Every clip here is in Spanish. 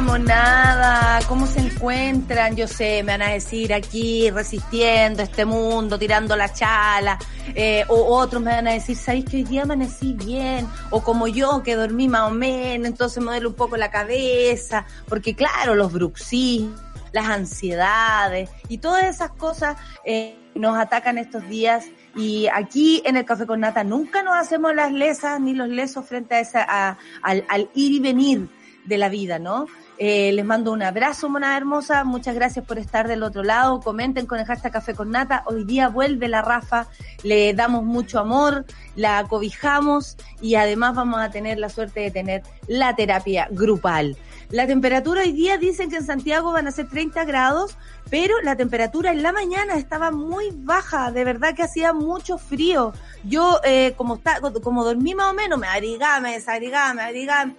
monada. ¿Cómo se encuentran? Yo sé, me van a decir aquí resistiendo este mundo, tirando la chala. Eh, o otros me van a decir, ¿sabéis que hoy día amanecí bien? O como yo, que dormí más o menos, entonces me duele un poco la cabeza. Porque claro, los bruxís, las ansiedades y todas esas cosas eh, nos atacan estos días y aquí en el Café con Nata nunca nos hacemos las lesas ni los lesos frente a esa, a, al, ir y venir de la vida, ¿no? Eh, les mando un abrazo, mona hermosa. Muchas gracias por estar del otro lado. Comenten con el hashtag Café con Nata. Hoy día vuelve la Rafa. Le damos mucho amor, la acobijamos y además vamos a tener la suerte de tener la terapia grupal. La temperatura hoy día dicen que en Santiago van a ser 30 grados, pero la temperatura en la mañana estaba muy baja, de verdad que hacía mucho frío. Yo, eh, como, está, como dormí más o menos, me abrigaba, me desabrigaba, me abrigaba.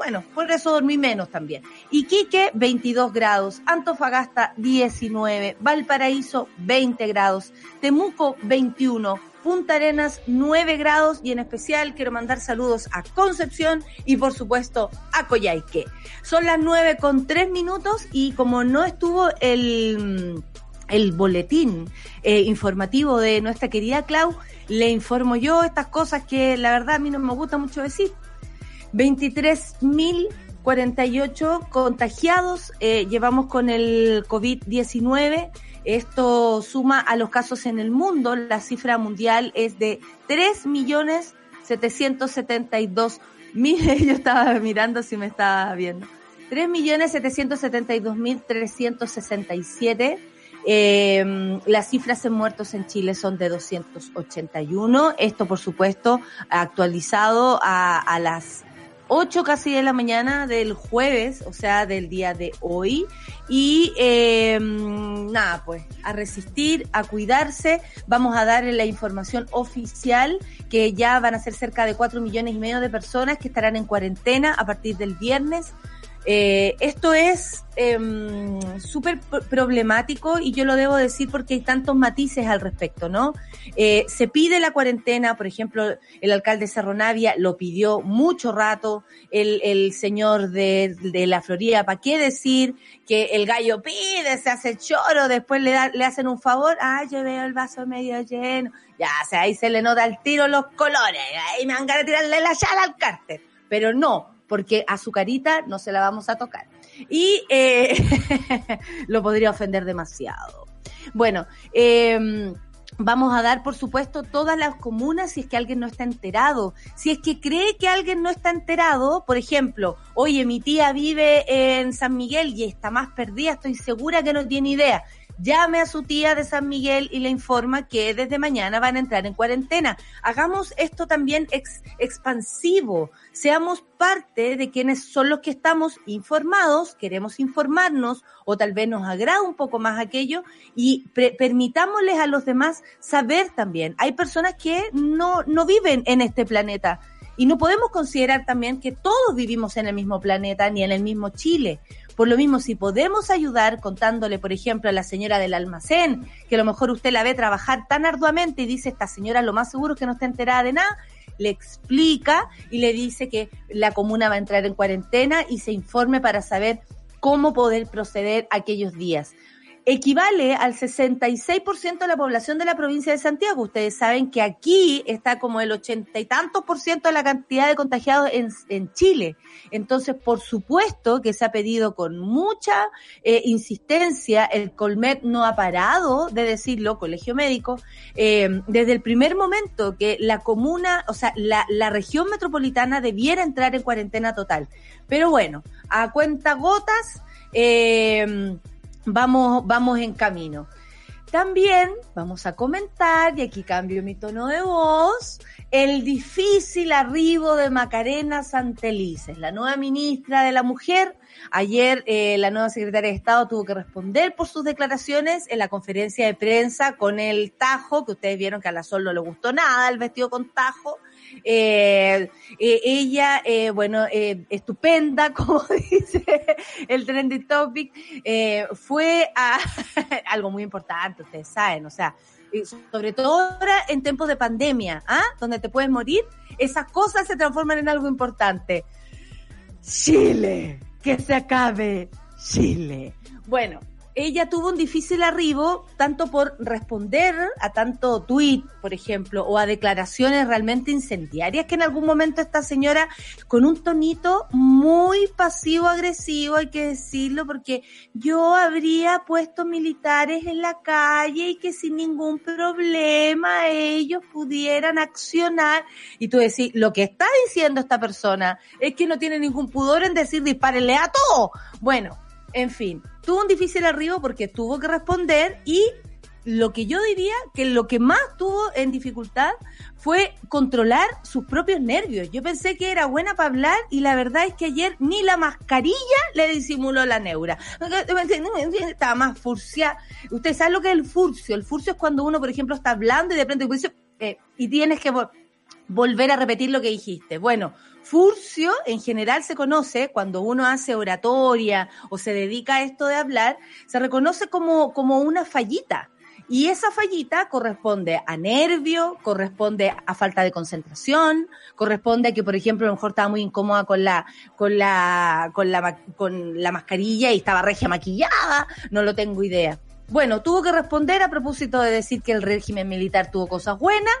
Bueno, por eso dormí menos también. Iquique, 22 grados. Antofagasta, 19. Valparaíso, 20 grados. Temuco, 21. Punta Arenas 9 grados y en especial quiero mandar saludos a Concepción y por supuesto a Coyhaique. Son las 9 con 3 minutos y como no estuvo el, el boletín eh, informativo de nuestra querida Clau, le informo yo estas cosas que la verdad a mí no me gusta mucho decir. 23.048 contagiados eh, llevamos con el COVID-19 esto suma a los casos en el mundo. La cifra mundial es de 3 millones 772 mil. Yo estaba mirando si me estaba viendo. 3 millones 772 mil 367. Eh, las cifras en muertos en Chile son de 281. Esto, por supuesto, actualizado a las 8 casi de la mañana del jueves, o sea, del día de hoy. Y eh, nada, pues a resistir, a cuidarse. Vamos a dar la información oficial que ya van a ser cerca de 4 millones y medio de personas que estarán en cuarentena a partir del viernes. Eh, esto es eh, súper problemático y yo lo debo decir porque hay tantos matices al respecto, ¿no? Eh, se pide la cuarentena, por ejemplo, el alcalde Cerro Navia lo pidió mucho rato, el, el señor de, de la Florida, ¿para qué decir que el gallo pide, se hace choro, después le, da, le hacen un favor, ah, yo veo el vaso medio lleno, ya, o sea, ahí se le nota el tiro los colores, ahí me van a tirarle la chala al cárter, pero no, porque a su carita no se la vamos a tocar. Y eh, lo podría ofender demasiado. Bueno, eh, Vamos a dar, por supuesto, todas las comunas si es que alguien no está enterado. Si es que cree que alguien no está enterado, por ejemplo, oye, mi tía vive en San Miguel y está más perdida, estoy segura que no tiene idea llame a su tía de San Miguel y le informa que desde mañana van a entrar en cuarentena. Hagamos esto también ex, expansivo. Seamos parte de quienes son los que estamos informados, queremos informarnos o tal vez nos agrada un poco más aquello y permitámosles a los demás saber también. Hay personas que no, no viven en este planeta. Y no podemos considerar también que todos vivimos en el mismo planeta ni en el mismo Chile. Por lo mismo, si podemos ayudar contándole, por ejemplo, a la señora del almacén, que a lo mejor usted la ve trabajar tan arduamente y dice, esta señora lo más seguro es que no está enterada de nada, le explica y le dice que la comuna va a entrar en cuarentena y se informe para saber cómo poder proceder aquellos días. Equivale al 66% de la población de la provincia de Santiago. Ustedes saben que aquí está como el ochenta y tantos por ciento de la cantidad de contagiados en, en, Chile. Entonces, por supuesto que se ha pedido con mucha eh, insistencia, el Colmet no ha parado de decirlo, Colegio Médico, eh, desde el primer momento que la comuna, o sea, la, la región metropolitana debiera entrar en cuarentena total. Pero bueno, a cuenta gotas, eh, vamos, vamos en camino. También vamos a comentar, y aquí cambio mi tono de voz, el difícil arribo de Macarena Santelices, la nueva ministra de la Mujer. Ayer eh, la nueva secretaria de Estado tuvo que responder por sus declaraciones en la conferencia de prensa con el tajo, que ustedes vieron que a la Sol no le gustó nada el vestido con tajo. Eh, eh, ella, eh, bueno, eh, estupenda, como dice el trendy topic, fue a algo muy importante, ustedes saben, o sea, sobre todo ahora en tiempos de pandemia, ¿ah? Donde te puedes morir, esas cosas se transforman en algo importante. Chile, que se acabe Chile. Bueno, ella tuvo un difícil arribo, tanto por responder a tanto tweet, por ejemplo, o a declaraciones realmente incendiarias que en algún momento esta señora, con un tonito muy pasivo-agresivo, hay que decirlo, porque yo habría puesto militares en la calle y que sin ningún problema ellos pudieran accionar. Y tú decís, lo que está diciendo esta persona es que no tiene ningún pudor en decir dispárenle a todo. Bueno, en fin, tuvo un difícil arribo porque tuvo que responder y lo que yo diría que lo que más tuvo en dificultad fue controlar sus propios nervios. Yo pensé que era buena para hablar y la verdad es que ayer ni la mascarilla le disimuló la neura. Estaba más furcia. Usted sabe lo que es el furcio. El furcio es cuando uno, por ejemplo, está hablando y de pronto eh, y tienes que volver a repetir lo que dijiste. Bueno, Furcio en general se conoce cuando uno hace oratoria o se dedica a esto de hablar, se reconoce como, como una fallita. Y esa fallita corresponde a nervio, corresponde a falta de concentración, corresponde a que, por ejemplo, a lo mejor estaba muy incómoda con la, con la, con la, con la mascarilla y estaba regia maquillada, no lo tengo idea. Bueno, tuvo que responder a propósito de decir que el régimen militar tuvo cosas buenas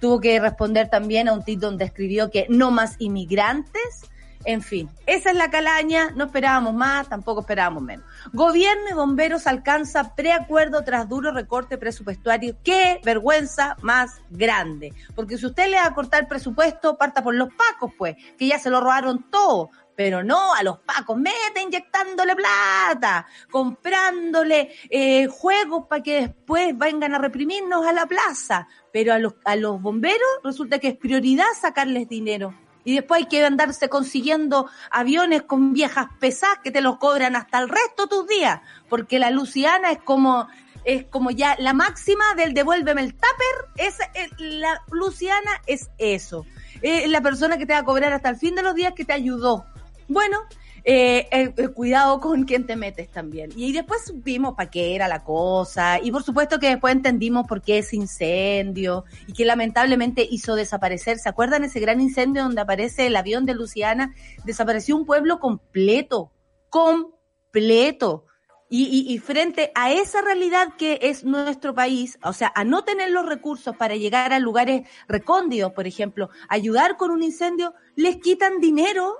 Tuvo que responder también a un tweet donde escribió que no más inmigrantes. En fin, esa es la calaña, no esperábamos más, tampoco esperábamos menos. Gobierno y bomberos alcanza preacuerdo tras duro recorte presupuestario. ¡Qué vergüenza más grande! Porque si usted le va a cortar presupuesto, parta por los pacos, pues, que ya se lo robaron todo pero no a los pacos, mete inyectándole plata, comprándole eh, juegos para que después vengan a reprimirnos a la plaza, pero a los, a los bomberos resulta que es prioridad sacarles dinero. Y después hay que andarse consiguiendo aviones con viejas pesadas que te los cobran hasta el resto de tus días, porque la Luciana es como es como ya la máxima del devuélveme el tupper, es, la Luciana es eso. Es la persona que te va a cobrar hasta el fin de los días que te ayudó. Bueno, eh, eh, eh, cuidado con quién te metes también. Y después supimos para qué era la cosa. Y por supuesto que después entendimos por qué ese incendio y que lamentablemente hizo desaparecer. ¿Se acuerdan ese gran incendio donde aparece el avión de Luciana? Desapareció un pueblo completo, completo. Y, frente a esa realidad que es nuestro país, o sea, a no tener los recursos para llegar a lugares recóndidos, por ejemplo, ayudar con un incendio, les quitan dinero,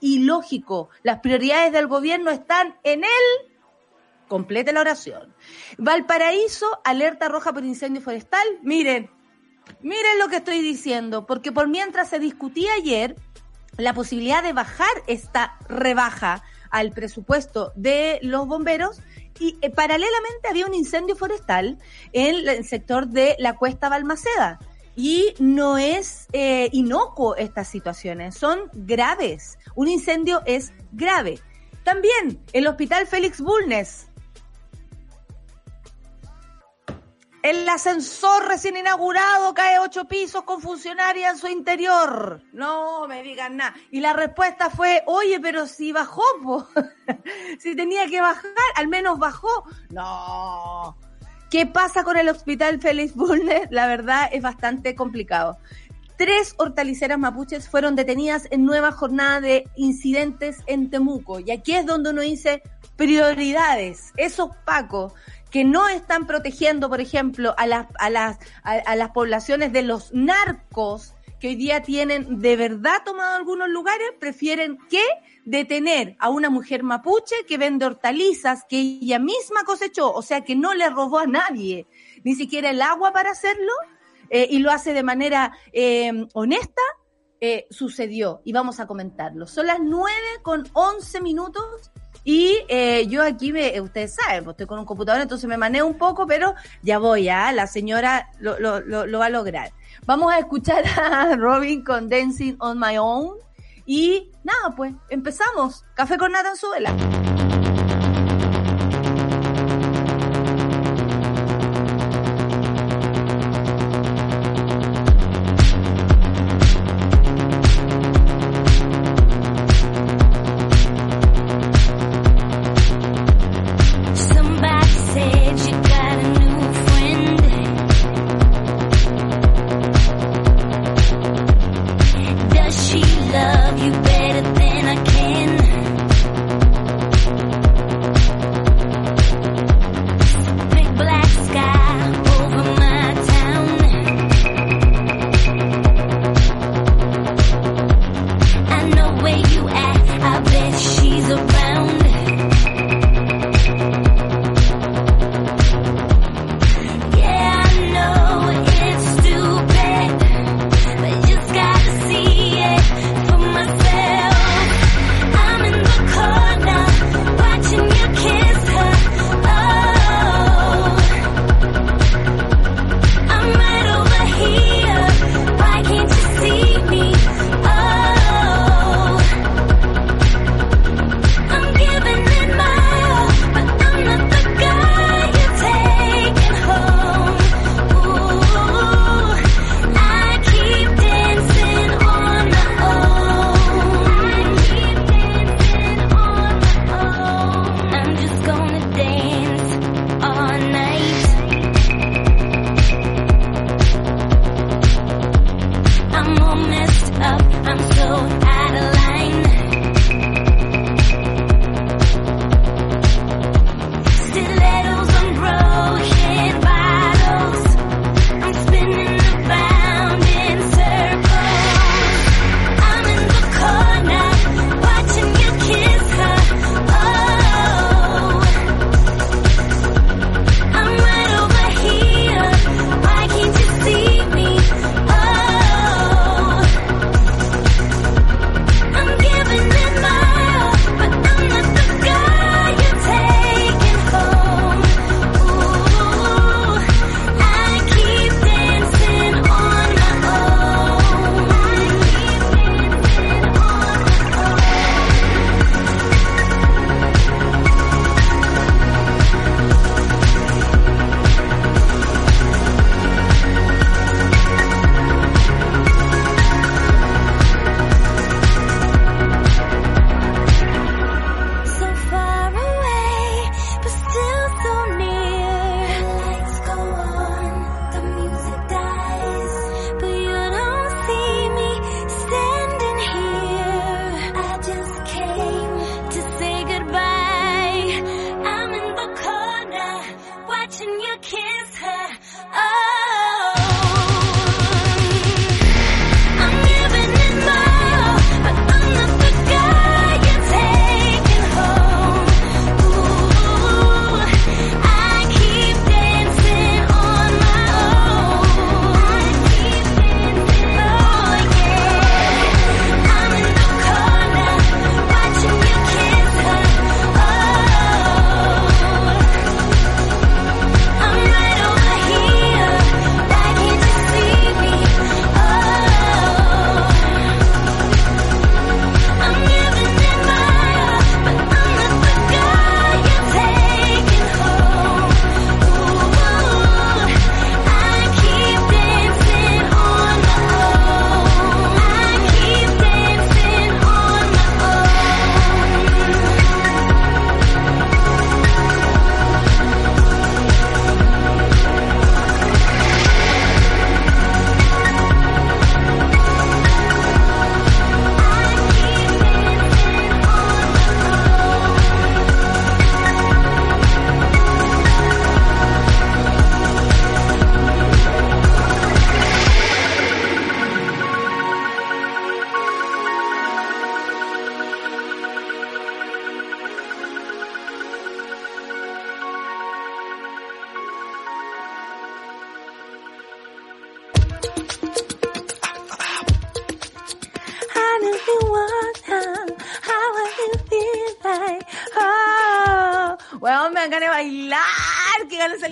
ilógico. Las prioridades del gobierno están en él. Complete la oración. Valparaíso, alerta roja por incendio forestal. Miren, miren lo que estoy diciendo, porque por mientras se discutía ayer la posibilidad de bajar esta rebaja al presupuesto de los bomberos y eh, paralelamente había un incendio forestal en el sector de la cuesta Balmaceda. Y no es eh, inocuo estas situaciones, son graves. Un incendio es grave. También el Hospital Félix Bulnes. El ascensor recién inaugurado cae ocho pisos con funcionaria en su interior. No me digan nada. Y la respuesta fue, oye, pero si bajó, si tenía que bajar, al menos bajó. No, ¿Qué pasa con el Hospital Félix Bulnes? La verdad es bastante complicado. tres hortaliceras mapuches fueron detenidas en nueva jornada de incidentes en Temuco. Y aquí es donde uno dice prioridades. Esos pacos que no están protegiendo, por ejemplo, a las, a las, a, las poblaciones de los narcos que hoy día tienen de verdad tomado algunos lugares, prefieren que detener a una mujer mapuche que vende hortalizas que ella misma cosechó, o sea que no le robó a nadie, ni siquiera el agua para hacerlo, eh, y lo hace de manera eh, honesta, eh, sucedió y vamos a comentarlo. Son las nueve con once minutos y eh, yo aquí, me, ustedes saben, pues estoy con un computador, entonces me manejo un poco, pero ya voy, ¿ah? La señora lo, lo, lo, lo va a lograr. Vamos a escuchar a Robin con Dancing on My Own. Y nada, pues empezamos. Café con nata en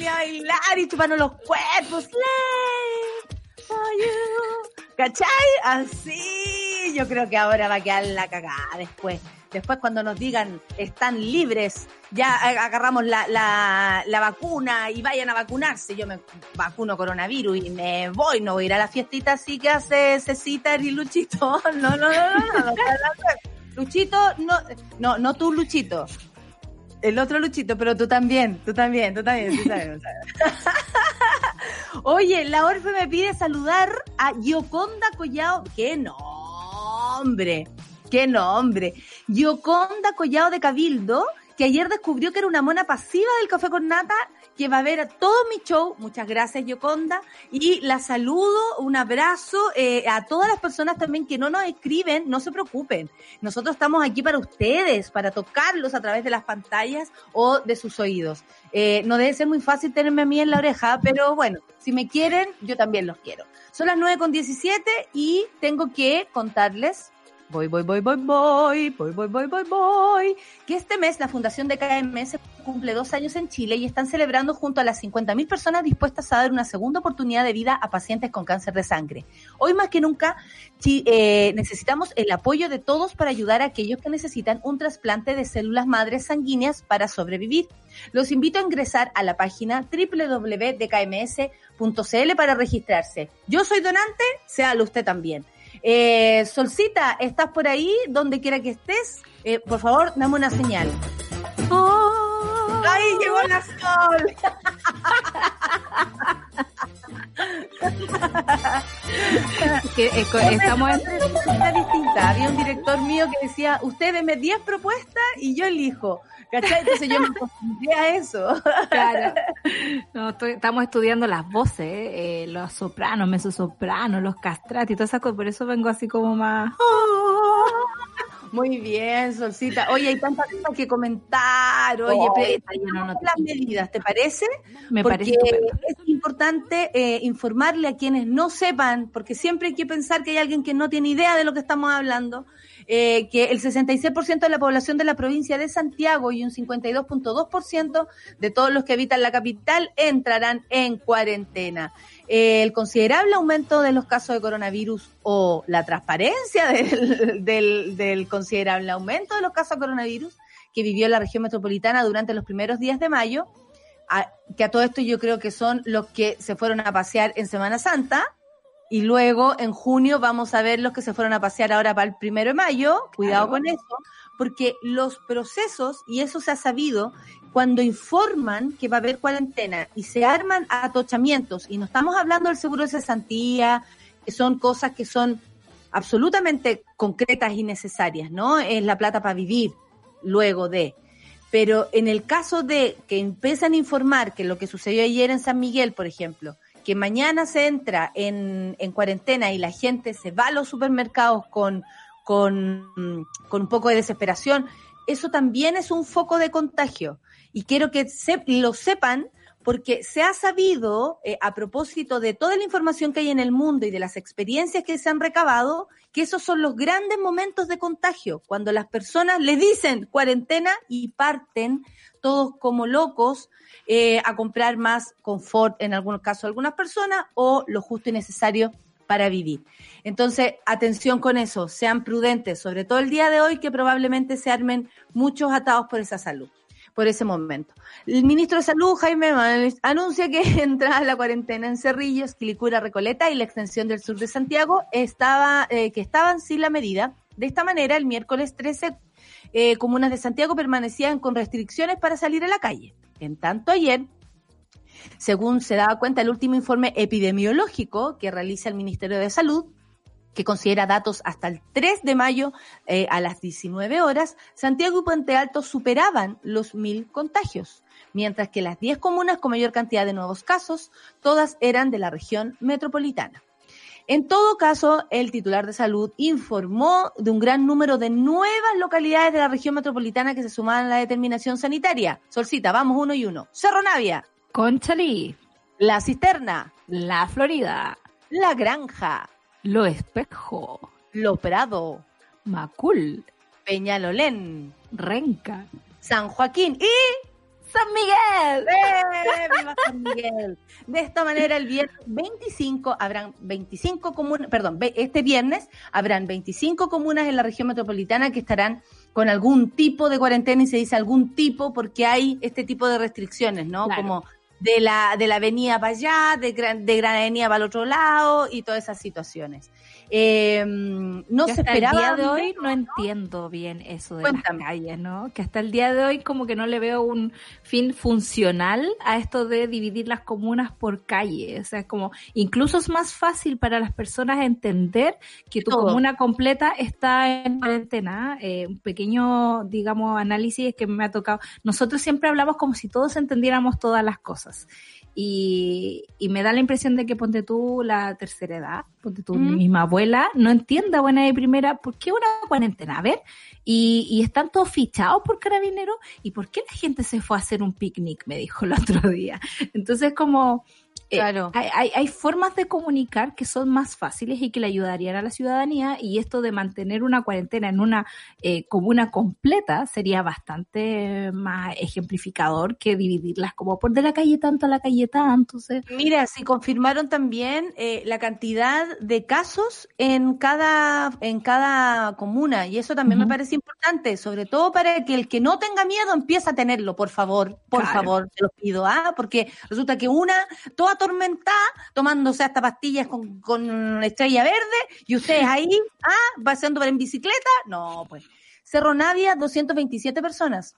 a bailar y chuparnos los cuerpos. ¿Cachai? Así, yo creo que ahora va a quedar la cagada después. Después cuando nos digan están libres, ya eh, agarramos la, la, la vacuna y vayan a vacunarse. Yo me vacuno coronavirus y me voy, no voy a ir a la fiestita así que hace Cecita y Luchito. No, no, no, no, no. Luchito, no, no, no tú, Luchito. El otro Luchito, pero tú también, tú también, tú también, tú también. tú también. Oye, la Orfe me pide saludar a Yoconda Collao. ¡Qué nombre! ¡Qué nombre! Yoconda Collao de Cabildo, que ayer descubrió que era una mona pasiva del Café con Nata, que va a ver todo mi show. Muchas gracias, Yoconda. Y la saludo, un abrazo eh, a todas las personas también que no nos escriben, no se preocupen. Nosotros estamos aquí para ustedes, para tocarlos a través de las pantallas o de sus oídos. Eh, no debe ser muy fácil tenerme a mí en la oreja, pero bueno, si me quieren, yo también los quiero. Son las 9 con 17 y tengo que contarles Voy, voy, voy, voy, voy, voy, voy, voy, voy, voy. Que este mes la Fundación de KMS cumple dos años en Chile y están celebrando junto a las 50.000 personas dispuestas a dar una segunda oportunidad de vida a pacientes con cáncer de sangre. Hoy más que nunca eh, necesitamos el apoyo de todos para ayudar a aquellos que necesitan un trasplante de células madres sanguíneas para sobrevivir. Los invito a ingresar a la página www.dkms.cl para registrarse. Yo soy donante, séalo usted también. Eh, Solcita, ¿estás por ahí? Donde quiera que estés, eh, por favor, dame una señal. ¡Ay, llegó la sol! Que, eh, co- estamos en- Una distinta. Había un director mío que decía, usted deme 10 propuestas y yo elijo. ¿Cachai? Entonces yo me acostumbré a eso. Claro. No, estoy- estamos estudiando las voces, eh, los sopranos, mezzosopranos, los castrati y todas esas cosas. Por eso vengo así como más. Muy bien, Solcita. Oye, hay tantas cosas que comentar. Oye, Oh, pero- las medidas, ¿te parece? Me porque parece estupendo. es importante eh, informarle a quienes no sepan, porque siempre hay que pensar que hay alguien que no tiene idea de lo que estamos hablando, eh, que el 66% de la población de la provincia de Santiago y un 52.2% de todos los que habitan la capital entrarán en cuarentena. El considerable aumento de los casos de coronavirus o la transparencia del, considerable aumento de los casos de coronavirus que vivió la región metropolitana durante los primeros días de mayo, que a todo esto yo creo que son los que se fueron a pasear en Semana Santa y luego en junio vamos a ver los que se fueron a pasear ahora para el primero de mayo, cuidado Claro. con eso, porque los procesos, y eso se ha sabido, cuando informan que va a haber cuarentena y se arman atochamientos, y no estamos hablando del seguro de cesantía, que son cosas que son absolutamente concretas y necesarias, ¿no? Es la plata para vivir luego de. Pero en el caso de que empiezan a informar que lo que sucedió ayer en San Miguel, por ejemplo, que mañana se entra en, en cuarentena y la gente se va a los supermercados con, con, con un poco de desesperación, eso también es un foco de contagio. Y quiero que se- lo sepan porque se ha sabido, eh, a propósito de toda la información que hay en el mundo y de las experiencias que se han recabado, que esos son los grandes momentos de contagio, cuando las personas le dicen cuarentena y parten todos como locos eh, a comprar más confort, en algunos casos algunas personas, o lo justo y necesario para vivir. Entonces, atención con eso, sean prudentes, sobre todo el día de hoy, que probablemente se armen muchos atados por esa salud por ese momento. El ministro de Salud, Jaime Manuel, anuncia que entrada la cuarentena en Cerrillos, Quilicura, Recoleta y la extensión del sur de Santiago estaba, eh, que estaban sin la medida. De esta manera, el miércoles 13, eh, comunas de Santiago permanecían con restricciones para salir a la calle. En tanto, ayer, según se daba cuenta el último informe epidemiológico que realiza el Ministerio de Salud, que considera datos hasta el 3 de mayo eh, a las 19 horas, Santiago y Puente Alto superaban los mil contagios, mientras que las 10 comunas con mayor cantidad de nuevos casos, todas eran de la región metropolitana. En todo caso, el titular de salud informó de un gran número de nuevas localidades de la región metropolitana que se sumaban a la determinación sanitaria. Solcita, vamos uno y uno. Cerro Navia, Conchalí, La Cisterna, La Florida, La Granja, Lo Espejo, Lo Prado, Macul, Peñalolén, Renca, San Joaquín. Y San Miguel! ¡Eh! ¡Viva San Miguel! De esta manera, el viernes 25 habrán 25 comunas, perdón, este viernes habrán 25 comunas en la región metropolitana que estarán con algún tipo de cuarentena y se dice algún tipo porque hay este tipo de restricciones, ¿no? Claro. Como de la, de la avenida para allá, de Gran, de Gran Avenida para el otro lado y todas esas situaciones. Eh, no se hasta esperaba. el día de hoy no entiendo bien eso de Cuéntame. las calles, ¿no? Que hasta el día de hoy como que no le veo un fin funcional a esto de dividir las comunas por calle. O sea, es como, incluso es más fácil para las personas entender que tu Todo. comuna completa está en cuarentena. Eh, un pequeño, digamos, análisis que me ha tocado. Nosotros siempre hablamos como si todos entendiéramos todas las cosas. Y, y me da la impresión de que ponte tú la tercera edad, ponte tú mi misma abuela, no entienda buena de primera, ¿por qué una cuarentena? A ver, y, y están todos fichados por carabineros, ¿y por qué la gente se fue a hacer un picnic? Me dijo el otro día. Entonces como... eh, Claro. hay, hay, hay formas de comunicar que son más fáciles y que le ayudarían a la ciudadanía y esto de mantener una cuarentena en una eh, comuna completa sería bastante más ejemplificador que dividirlas como por de la calle tanto a la calle tanto. sea, Mira, sí confirmaron también eh, la cantidad de casos en cada en cada comuna y eso también me parece importante, sobre todo para que el que no tenga miedo empiece a tenerlo, por favor, por Claro. favor, te lo pido, ah, porque resulta que una toda atormentada tomándose hasta pastillas con, estrella verde y ustedes ahí, ah, paseando en bicicleta, no, pues. Cerro Navia, 227 personas.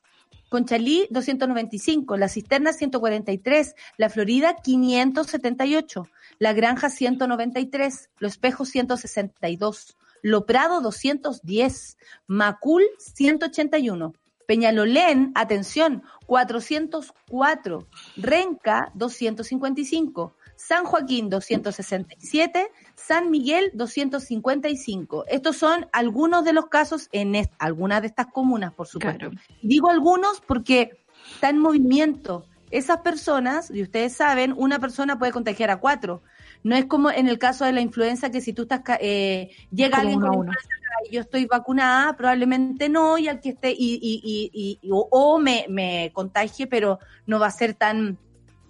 Conchalí, 295. La Cisterna, 143. La Florida, 578. La Granja, 193. Lo Espejo, 162. Lo Prado, 210. Macul, 181. Peñalolén, atención, 404. Renca, 255. San Joaquín, 267. San Miguel, 255. Estos son algunos de los casos en algunas de estas comunas, por supuesto. Claro. Digo algunos porque está en movimiento. Esas personas, y ustedes saben, una persona puede contagiar a cuatro. No es como en el caso de la influenza que si tú estás, eh, llega alguien con influenza y yo estoy vacunada, probablemente no, y al que esté, y, y, y, y- y- o, o me, me contagie, pero no va a ser tan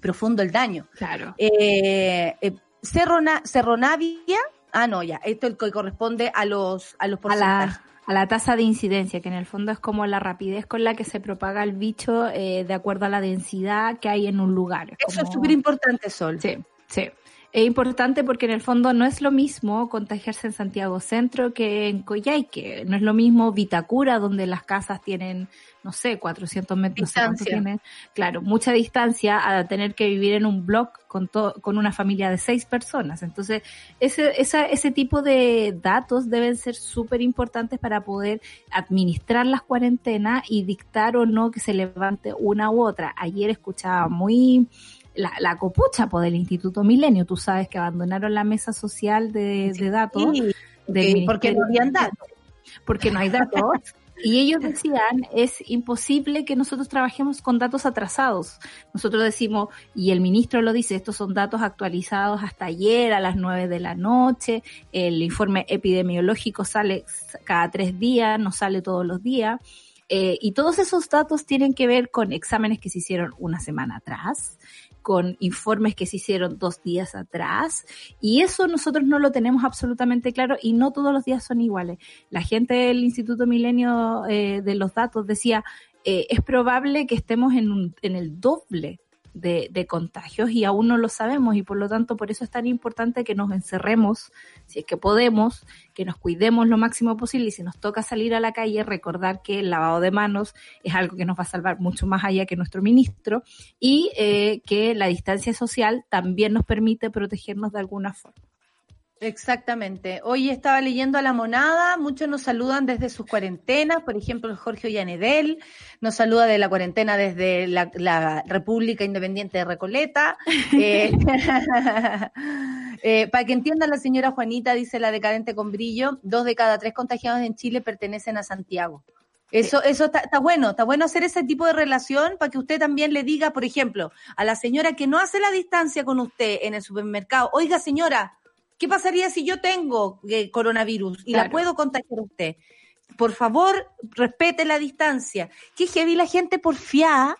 profundo el daño. Claro. Eh, eh, Cerro, Na- Cerro Navia, ah, no, ya, esto es el que corresponde a los, a los a porcentajes. la, a la tasa de incidencia, que en el fondo es como la rapidez con la que se propaga el bicho eh, de acuerdo a la densidad que hay en un lugar. Es Eso es súper importante, Sol. Sí, sí. Es importante porque en el fondo no es lo mismo contagiarse en Santiago Centro que en Coyhaique. No es lo mismo Vitacura, donde las casas tienen, no sé, 400 metros. tienen. Claro, mucha distancia a tener que vivir en un block con, to- con una familia de seis personas. Entonces, ese, esa, ese tipo de datos deben ser súper importantes para poder administrar las cuarentenas y dictar o no que se levante una u otra. Ayer escuchaba muy la, la copucha del Instituto Milenio. Tú sabes que abandonaron la mesa social de, de datos. Sí, del porque- no habían datos. Porque no hay datos. Y ellos decían, es imposible que nosotros trabajemos con datos atrasados. Nosotros decimos, y el ministro lo dice, estos son datos actualizados hasta ayer a las nueve de la noche, el informe epidemiológico sale cada tres días, no sale todos los días. Eh, y todos esos datos tienen que ver con exámenes que se hicieron una semana atrás, con informes que se hicieron dos días atrás, y eso nosotros no lo tenemos absolutamente claro y no todos los días son iguales. La gente del Instituto Milenio eh, de los Datos decía, eh, es probable que estemos en, un- en el doble de, de contagios y aún no lo sabemos y por lo tanto por eso es tan importante que nos encerremos, si es que podemos, que nos cuidemos lo máximo posible y si nos toca salir a la calle, recordar que el lavado de manos es algo que nos va a salvar mucho más allá que nuestro ministro y eh, que la distancia social también nos permite protegernos de alguna forma. Exactamente. Hoy estaba leyendo a la monada, muchos nos saludan desde sus cuarentenas, por ejemplo, Jorge Ollanedel nos saluda de la cuarentena desde la, la República Independiente de Recoleta. Eh, eh, para que entienda la señora Juanita, dice la decadente con brillo, dos de cada tres contagiados en Chile pertenecen a Santiago. Eso, eso está, está bueno, está bueno hacer ese tipo de relación para que usted también le diga, por ejemplo, a la señora que no hace la distancia con usted en el supermercado, oiga señora, ¿qué pasaría si yo tengo eh, coronavirus y la puedo contagiar a usted? Por favor, respete la distancia. Qué heavy la gente porfiada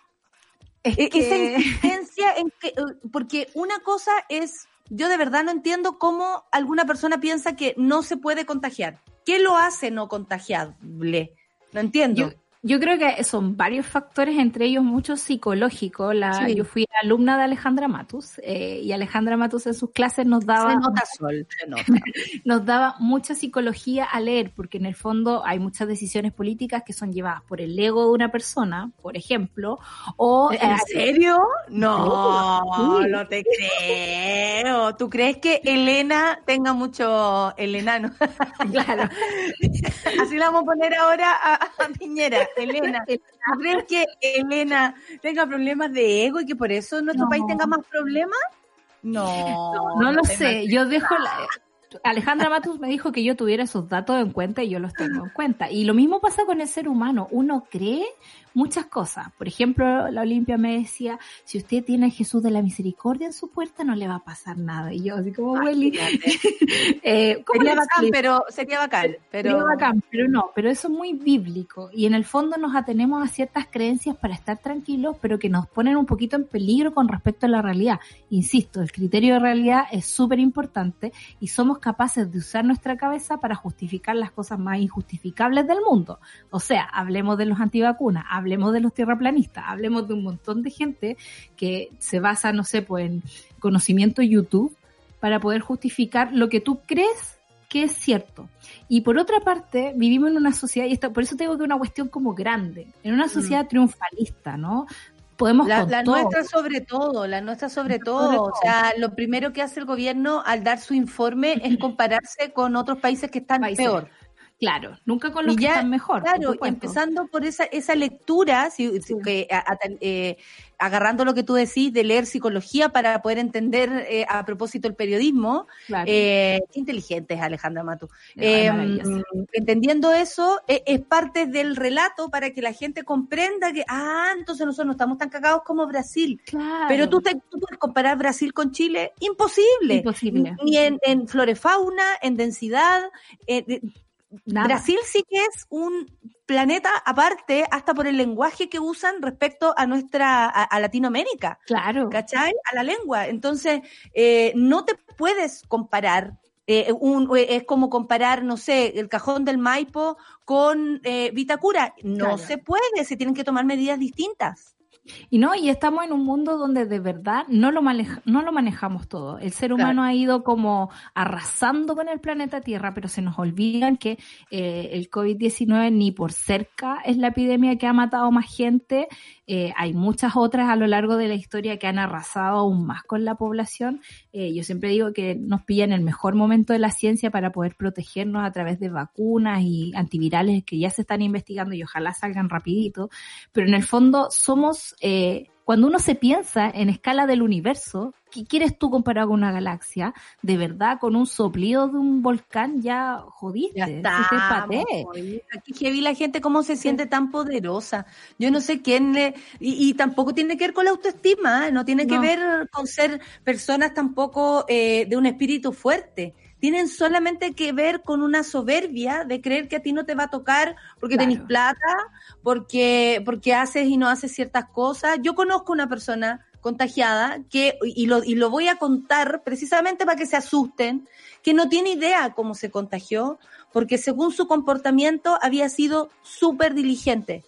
Es E- Esa que- insistencia en que, eh, porque una cosa es, yo de verdad no entiendo cómo alguna persona piensa que no se puede contagiar. ¿Qué lo hace no contagiable? No entiendo. Yo, yo creo que son varios factores, entre ellos muchos psicológicos. La, Sí. Yo fui alumna de Alejandra Matus eh, y Alejandra Matus en sus clases nos daba, se nota sol, se nota. nos daba mucha psicología a leer, porque en el fondo hay muchas decisiones políticas que son llevadas por el ego de una persona, por ejemplo, o ¿En eh, serio? No, Sí. no te creo. ¿Tú crees que Elena tenga mucho el enano? claro, Así la vamos a poner ahora a, a Piñera, Elena. ¿Tú crees que Elena tenga problemas de ego y que por eso nuestro No. país tenga más problemas? No. no lo te sé. Yo dejo la, Alejandra Matus me dijo que yo tuviera esos datos en cuenta y yo los tengo en cuenta. Y lo mismo pasa con el ser humano. Uno cree muchas cosas. Por ejemplo, la Olimpia me decía, si usted tiene a Jesús de la Misericordia en su puerta, no le va a pasar nada. Y yo así como, Willy, eh, ¿cómo Sería le bacán, explico? pero sería bacán, pero Sería bacán, pero no, pero eso es muy bíblico y en el fondo nos atenemos a ciertas creencias para estar tranquilos, pero que nos ponen un poquito en peligro con respecto a la realidad. Insisto, el criterio de realidad es súper importante y somos capaces de usar nuestra cabeza para justificar las cosas más injustificables del mundo. O sea, hablemos de los antivacunas, hablemos de los tierraplanistas, hablemos de un montón de gente que se basa, no sé, pues en conocimiento YouTube para poder justificar lo que tú crees que es cierto. Y por otra parte, vivimos en una sociedad, y esto, por eso tengo que una cuestión como grande, en una sociedad triunfalista, ¿no? Podemos La, la nuestra sobre todo, la nuestra sobre todo. O sea, lo primero que hace el gobierno al dar su informe es compararse con otros países que están Países, peor. Claro, nunca con los que están mejor. Claro, y empezando por esa, esa lectura, si, si- Sí. que, a- a- eh, agarrando lo que tú decís de leer psicología para poder entender eh, a propósito el periodismo, Claro. eh, qué inteligente es Alejandra Matu. Maravillosa. entendiendo eso, eh, es parte del relato para que la gente comprenda que, ah, entonces nosotros no estamos tan cagados como Brasil. Claro. Pero tú, te, tú puedes comparar Brasil con Chile, imposible. Imposible. Ni en, en florefauna, en densidad. Nada. Brasil sí que es un planeta aparte, hasta por el lenguaje que usan respecto a nuestra, a, a Latinoamérica. Claro. ¿cachai? A la lengua. Entonces, eh, no te puedes comparar. eh, un, eh, es como comparar, no sé, el cajón del Maipo con eh, Vitacura. No Claro. se puede, se tienen que tomar medidas distintas. Y no, y estamos en un mundo donde de verdad no lo, maneja- no lo manejamos todo. El ser humano ha ido como arrasando con el planeta Tierra, pero se nos olvidan que eh, el COVID-19 ni por cerca es la epidemia que ha matado más gente. Eh, hay muchas otras a lo largo de la historia que han arrasado aún más con la población. Eh, yo siempre digo que nos pilla en el mejor momento de la ciencia para poder protegernos a través de vacunas y antivirales que ya se están investigando y ojalá salgan rapidito pero en el fondo somos, eh, cuando uno se piensa en escala del universo, ¿qué quieres tú comparado con una galaxia? De verdad, con un soplido de un volcán ya jodiste. Ya está. te pateé. Aquí heavy la gente cómo se siente tan poderosa. Yo no sé quién le, y, y tampoco tiene que ver con la autoestima, ¿eh? no tiene que No. ver con ser personas tampoco eh, de un espíritu fuerte. Tienen solamente que ver con una soberbia de creer que a ti no te va a tocar porque Claro. tenés plata, porque, porque haces y no haces ciertas cosas. Yo conozco una persona contagiada que, y lo, y lo voy a contar precisamente para que se asusten, que no tiene idea cómo se contagió, porque según su comportamiento había sido súper diligente.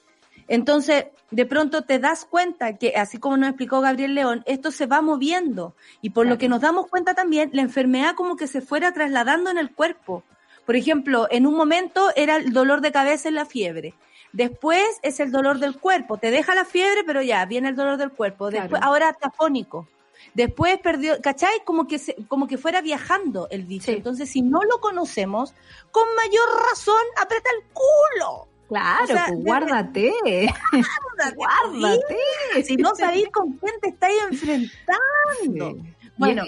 Entonces, de pronto te das cuenta que, así como nos explicó Gabriel León, esto se va moviendo y por lo que nos damos cuenta también, la enfermedad como que se fuera trasladando en el cuerpo. Por ejemplo, en un momento era el dolor de cabeza y la fiebre. Después es el dolor del cuerpo. Te deja la fiebre, pero ya, viene el dolor del cuerpo. Después, Claro. ahora está afónico. Después perdió, ¿cachai? Como que, se- como que fuera viajando el bicho. Sí. Entonces, si no lo conocemos, con mayor razón, aprieta el culo. Claro, O sea, pues guárdate. Guárdate, Guárdate. Si no sabéis con quién te estáis enfrentando. Sí. Bueno,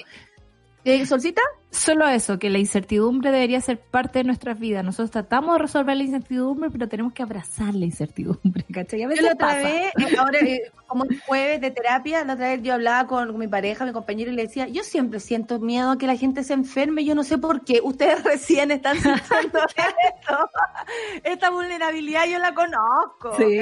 eh, Solcita, Solo eso, que la incertidumbre debería ser parte de nuestras vidas. Nosotros tratamos de resolver la incertidumbre, pero tenemos que abrazar la incertidumbre, ¿cachai? A yo veces la otra pasa. vez, eh, ahora eh, como el jueves de terapia, la otra vez yo hablaba con mi pareja, mi compañero, y le decía, yo siempre siento miedo a que la gente se enferme, yo no sé por qué, ustedes recién están sintiendo esto, esta vulnerabilidad yo la conozco. Sí.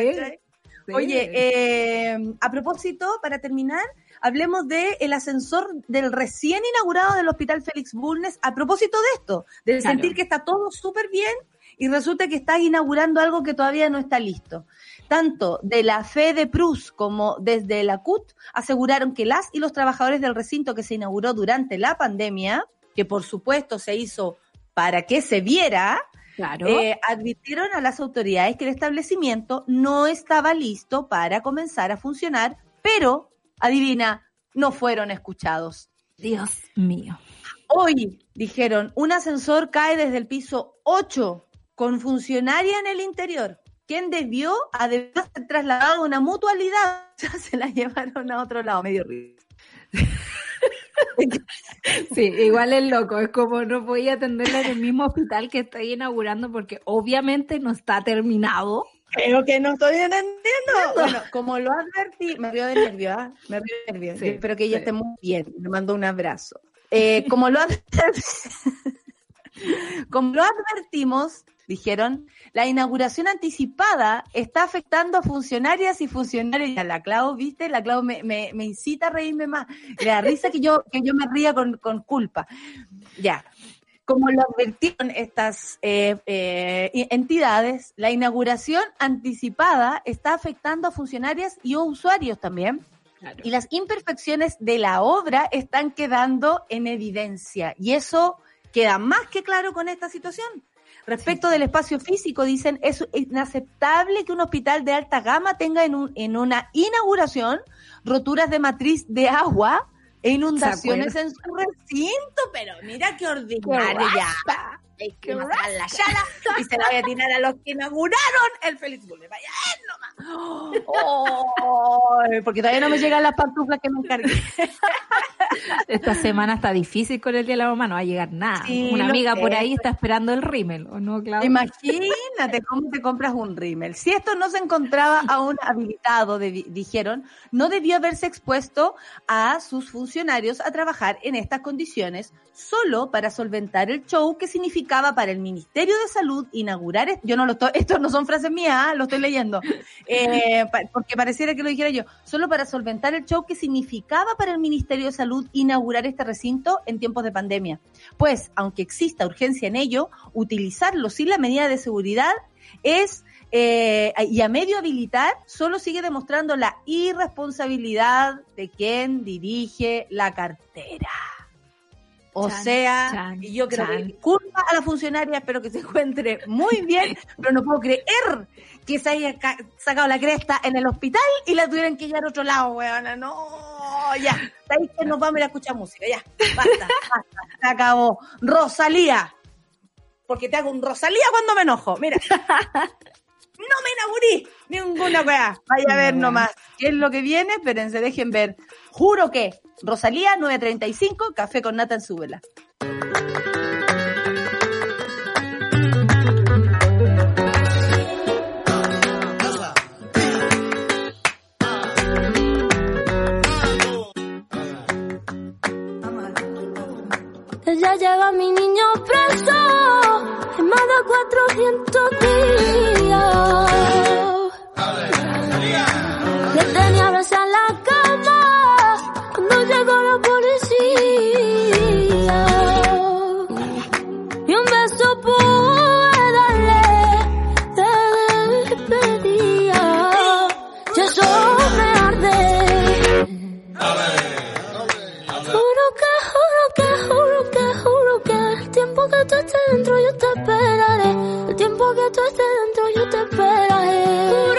Oye, eh, a propósito, para terminar, hablemos de el ascensor del recién inaugurado del Hospital Félix Bulnes. A propósito de esto, de Claro. sentir que está todo súper bien y resulta que estás inaugurando algo que todavía no está listo. Tanto de la fe de Prus como desde la CUT aseguraron que las y los trabajadores del recinto que se inauguró durante la pandemia, que por supuesto se hizo para que se viera, claro. eh, advirtieron a las autoridades que el establecimiento no estaba listo para comenzar a funcionar, pero, adivina, no fueron escuchados. Dios mío. Hoy, dijeron, un ascensor cae desde el piso 8 con funcionaria en el interior. ¿Quién debió? Debido ser trasladado a una mutualidad. Ya se la llevaron a otro lado, medio ruido. Sí, igual es loco, es como no voy a atenderla en el mismo hospital que estoy inaugurando porque obviamente no está terminado. Creo que no estoy entendiendo. Bueno, como lo advertí, me río de nervio, ¿ah? Me río de nervio. Sí, espero que ella sí. esté muy bien. Le mando un abrazo. Eh, como, lo advertí- como lo advertimos, dijeron, la inauguración anticipada está afectando a funcionarias y funcionarios. La Clau, ¿viste? La Clau me, me, me incita a reírme más. Le da risa que yo, que yo me ría con, con culpa. Ya. Como lo advirtieron estas eh, eh, entidades, la inauguración anticipada está afectando a funcionarias y a usuarios también. Y las imperfecciones de la obra están quedando en evidencia. Y eso queda más que claro con esta situación. Respecto del espacio físico, dicen, es inaceptable que un hospital de alta gama tenga en, un- en una inauguración roturas de matriz de agua e inundaciones en su recinto. Pero mira qué ordinario ya. Hay que matar la yala y se la voy a tirar a los que inauguraron el Félix Bulnes. Vaya a ver nomás. Oh, porque todavía no me llegan las pantuflas que me encargué. Esta semana está difícil con el Día de la Mamá, no va a llegar nada. Sí, Una amiga sé. por ahí está esperando el rímel, ¿o no, Claudia? Imagínate cómo te compras un rímel. Si esto no se encontraba aún habilitado, de- dijeron, no debió haberse expuesto a sus funcionarios a trabajar en estas condiciones solo para solventar el show que significaba para el Ministerio de Salud inaugurar, yo no lo estoy, estos no son frases mías, ¿ah? lo estoy leyendo, Eh, porque pareciera que lo dijera yo, solo para solventar el show que significaba para el Ministerio de Salud inaugurar este recinto en tiempos de pandemia. Pues, aunque exista urgencia en ello, utilizarlo sin la medida de seguridad es eh, y a medio habilitar solo sigue demostrando la irresponsabilidad de quien dirige la cartera. O Chan, sea, chan, y yo creo chan. que disculpa a la funcionaria, espero que se encuentre muy bien, pero no puedo creer que se haya ca- sacado la cresta en el hospital y la tuvieran que llevar a otro lado, weona. No, ya. Ahí que nos vamos a ir a escuchar música, ya. Basta, basta. Se acabó. Rosalía. Porque te hago un Rosalía cuando me enojo. Mira. No me inauguré ninguna weá. Vaya a ver No. nomás. ¿Qué es lo que viene? Espérense, dejen ver. Juro que Rosalía 935, café con nata en su vela. Ella lleva a mi niño preso en más de 400 días. Le tenía abrazada en la cama cuando llegó la policía. Y un beso pude darle de despedida. Y eso me arde. Juro que, juro que, juro que, juro que el tiempo que tú estés dentro yo te esperaré. El tiempo que tú estés dentro yo te esperaré.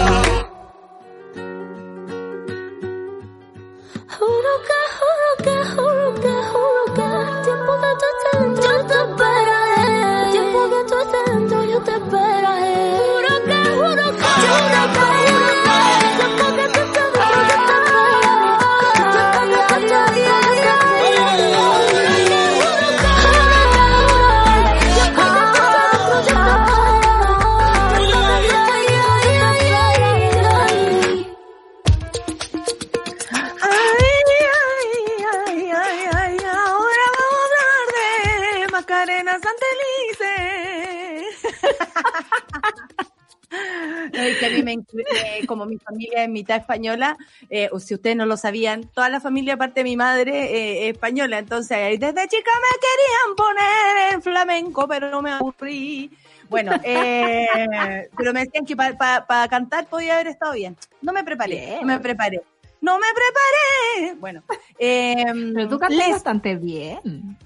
es mitad española, eh, o si ustedes no lo sabían, toda la familia, aparte de mi madre, eh, es española. Entonces, desde chica me querían poner en flamenco, pero no me aburrí. Bueno, eh, pero me decían que para cantar podía haber estado bien. No me preparé, Bien. no me preparé. No me preparé. Bueno, eh, Pero tú cantas les- bastante bien.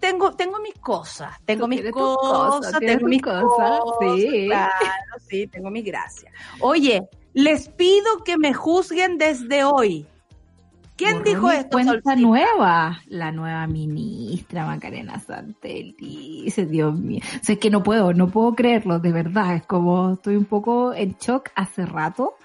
tengo, tengo mis cosas, tengo mis cosas, tengo mis cosas, cosas, sí. claro, sí, tengo mis gracias. Oye, les pido que me juzguen desde hoy. ¿Quién Borrón dijo esto? Cuenta Solcita? nueva, la nueva ministra Macarena Santelice, Dios mío. O sea, es que no puedo, no puedo creerlo, de verdad. Es como estoy un poco en shock hace rato.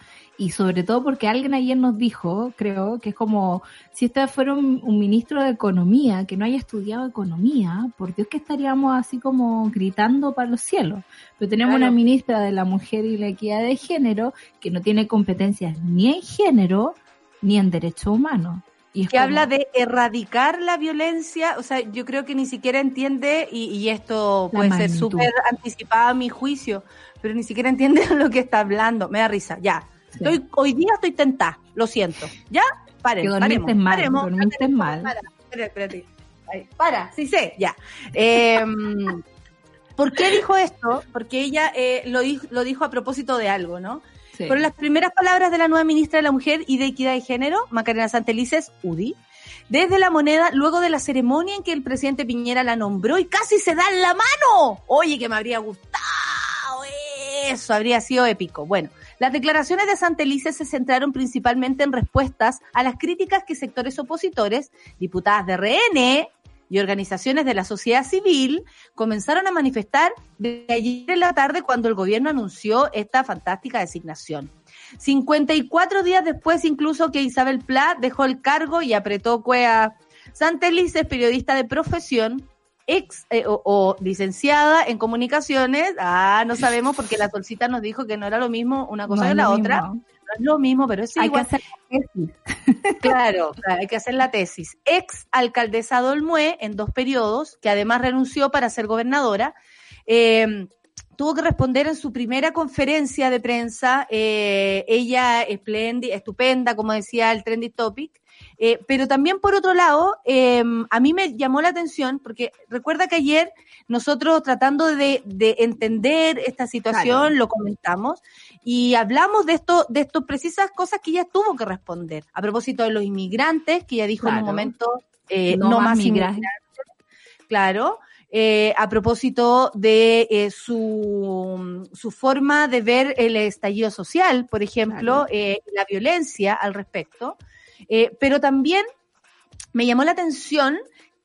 Y sobre todo porque alguien ayer nos dijo, creo, que es como si este fuera un, un ministro de Economía que no haya estudiado Economía, por Dios que estaríamos así como gritando para los cielos. Pero tenemos Claro. una ministra de la Mujer y la Equidad de Género que no tiene competencias ni en género ni en derechos humanos. Que como- habla de erradicar la violencia, o sea, yo creo que ni siquiera entiende, y, y esto La puede ser súper anticipado a mi juicio, pero ni siquiera entiende lo que está hablando. Me da risa, ya. Sí. Estoy, hoy día estoy tentada, lo siento. ¿Ya? Paren, Que dormiste paremos, mal, paremos. dormiste mal. Para, espérate, espérate. Ahí, para, sí sé, ya. Eh, ¿Por qué dijo esto? Porque ella eh, lo, dijo, lo dijo a propósito de algo, ¿no? Sí. Fueron las primeras palabras de la nueva ministra de la Mujer y de Equidad de Género, Macarena Santelices, UDI, desde la moneda, luego de la ceremonia en que el presidente Piñera la nombró y casi se dan la mano. Oye, que me habría gustado eso, habría sido épico. Bueno, las declaraciones de Santelices se centraron principalmente en respuestas a las críticas que sectores opositores, diputadas de RN y organizaciones de la sociedad civil comenzaron a manifestar desde ayer en la tarde cuando el gobierno anunció esta fantástica designación. 54 días después incluso que Isabel Pla dejó el cargo y apretó cuea. Santelice es periodista de profesión, ex eh, o, o licenciada en comunicaciones. Ah, no sabemos porque la solcita nos dijo que no era lo mismo una cosa No que la otra. mismo. No es lo mismo, pero es Hay igual. que hacer tesis. Claro, claro, hay que hacer la tesis. Ex alcaldesa de Olmué en dos periodos, que además renunció para ser gobernadora, eh, tuvo que responder en su primera conferencia de prensa. eh, ella espléndida, estupenda, como decía el Trendy Topic. Eh, pero también por otro lado, eh, a mí me llamó la atención porque recuerda que ayer nosotros tratando de, de entender esta situación, Claro. lo comentamos y hablamos de esto, de estas precisas cosas que ella tuvo que responder. A propósito de los inmigrantes, que ella dijo en un momento, eh, No no, más más migrantes. inmigrantes. Claro. Eh, a propósito de eh, su, su forma de ver el estallido social, por ejemplo, Claro. eh, la violencia al respecto. Eh, pero también me llamó la atención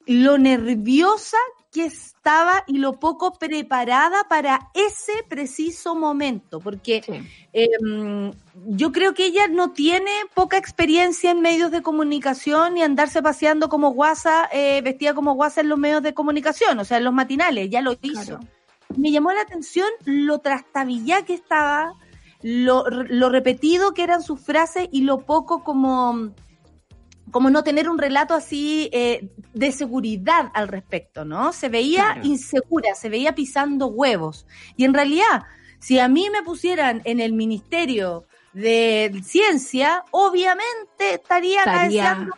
lo nerviosa que estaba y lo poco preparada para ese preciso momento, porque Sí. eh, yo creo que ella no tiene poca experiencia en medios de comunicación y andarse paseando como guasa, eh, vestida como guasa en los medios de comunicación, o sea, en los matinales, ya lo hizo. Claro. Me llamó la atención lo trastabillada que estaba, lo, lo repetido que eran sus frases y lo poco como como no tener un relato así eh, de seguridad al respecto, ¿no? Se veía Claro. insegura, se veía pisando huevos. Y en realidad, si a mí me pusieran en el Ministerio de Ciencia, obviamente estaría, Estaría-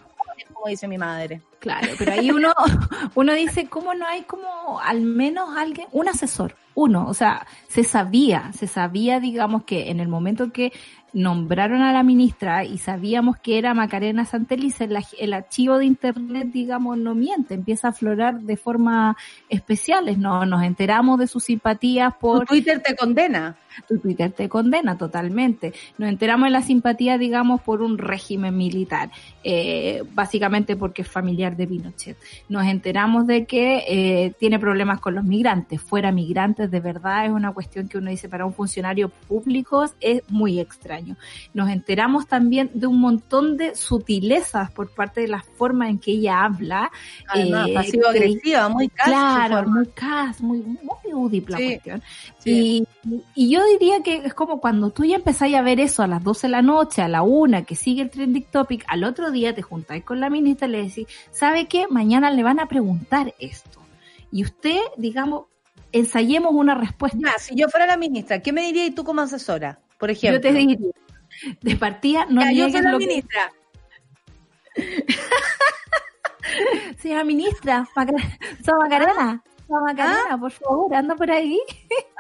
como dice mi madre. Claro, pero ahí uno, uno dice, ¿cómo no hay como al menos alguien, un asesor? Uno, o sea, se sabía, se sabía, digamos, que en el momento que nombraron a la ministra y sabíamos que era Macarena Santelice, el, el, archivo de internet, digamos, no miente, empieza a aflorar de forma especiales. No, nos enteramos de sus simpatías por... Twitter te condena tu Twitter te condena totalmente. Nos enteramos de la simpatía, digamos, por un régimen militar, eh, básicamente porque es familiar de Pinochet. Nos enteramos de que eh, tiene problemas con los migrantes. Fuera migrantes, de verdad, es una cuestión que uno dice para un funcionario público es muy extraño. Nos enteramos también de un montón de sutilezas por parte de la forma en que ella habla. Además, eh, agresiva muy cas, Claro, muy cas, muy, muy la cuestión. Y, y yo diría que es como cuando tú ya empezáis a ver eso a las 12 de la noche, a la una, que sigue el trending topic, al otro día te juntáis con la ministra y le decís, ¿sabe qué? Mañana le van a preguntar esto. Y usted, digamos, ensayemos una respuesta. si yo fuera la ministra, ¿qué me dirías tú como asesora? Por ejemplo. Yo te diría, de partida, no ya, yo soy la ministra. Señora ministra, Macarena. Macarena, ¿Ah? por favor, anda por ahí.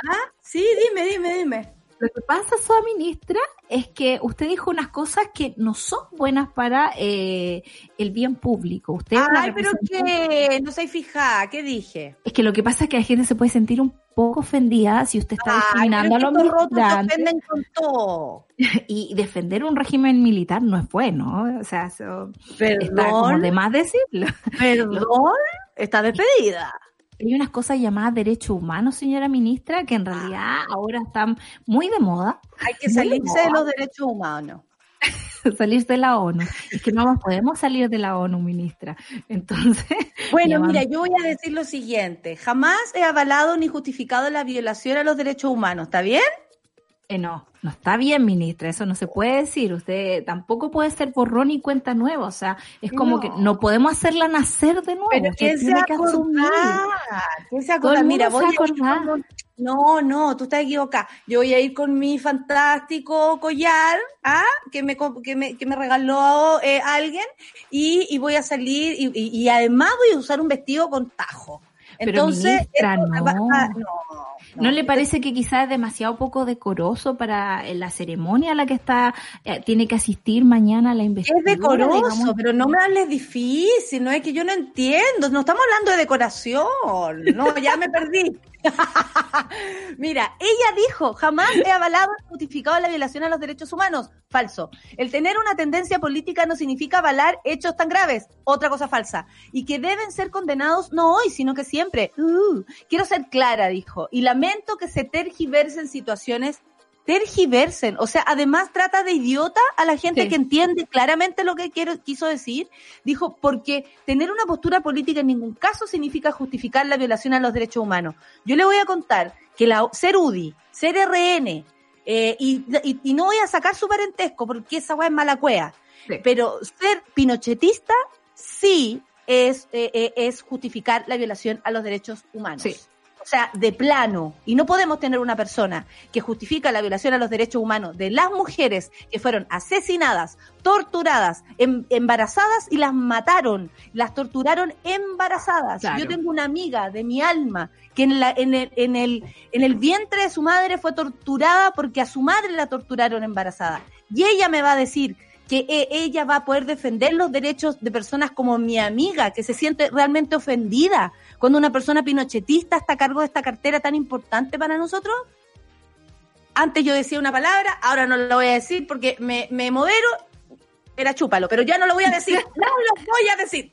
Ah, sí, dime, dime, dime. Lo que pasa, su ministra, es que usted dijo unas cosas que no son buenas para eh, el bien público. Usted Ay, pero que no se fija, ¿qué dije? Es que lo que pasa es que la gente se puede sentir un poco ofendida si usted está discriminando a los militares. con todo. y defender un régimen militar no es bueno, o sea, eso está como de más decirlo. Perdón, está despedida hay unas cosas llamadas derechos humanos, señora ministra, que en realidad ahora están muy de moda. Hay que salirse de, los derechos humanos. salirse de la ONU. Es que no nos podemos salir de la ONU, ministra. Entonces. Bueno, mira, yo voy a decir lo siguiente. Jamás he avalado ni justificado la violación a los derechos humanos, ¿está bien? Eh, no, no está bien, ministra, eso no se puede decir. Usted tampoco puede ser borrón y cuenta nueva, o sea, es como que no podemos hacerla nacer de nuevo. Pero ¿quién se acordar? ¿Quién se acuerda? Mira, voy a No, no, tú estás equivocada. Yo voy a ir con mi fantástico collar, ¿ah? Que me, que me, que me regaló eh, alguien y, y, voy a salir y, y, además voy a usar un vestido con tajo. Entonces, no. Le parece que quizás es demasiado poco decoroso para la ceremonia a la que está eh, tiene que asistir mañana a la investigación? Es decoroso, pero no me hables difícil, no es que yo no entiendo, no estamos hablando de decoración, no, ya me perdí. Mira, ella dijo, jamás he avalado o justificado la violación a los derechos humanos. Falso. El tener una tendencia política no significa avalar hechos tan graves. Otra cosa falsa. Y que deben ser condenados no hoy, sino que siempre. Uh, quiero ser clara, dijo. Y lamento que se tergiversen situaciones tergiversen. O sea, además trata de idiota a la gente que entiende claramente lo que quiero, quiso decir. Dijo, porque tener una postura política en ningún caso significa justificar la violación a los derechos humanos. Yo le voy a contar que la, ser UDI, ser RN, eh, y, y, no voy a sacar su parentesco porque esa weá es mala cuea. Pero ser pinochetista sí es, eh, eh, es justificar la violación a los derechos humanos. Sí. O sea, de plano. Y no podemos tener una persona que justifica la violación a los derechos humanos de las mujeres que fueron asesinadas, torturadas, em, embarazadas y las mataron. Las torturaron embarazadas. Yo tengo una amiga de mi alma que en, la, en, el, en, el, en el vientre de su madre fue torturada porque a su madre la torturaron embarazada. Y ella me va a decir que e, ella va a poder defender los derechos de personas como mi amiga, que se siente realmente ofendida cuando una persona pinochetista está a cargo de esta cartera tan importante para nosotros. Antes yo decía una palabra, ahora no lo voy a decir porque me, me modero, era chúpalo, pero ya no lo voy a decir, no lo voy a decir.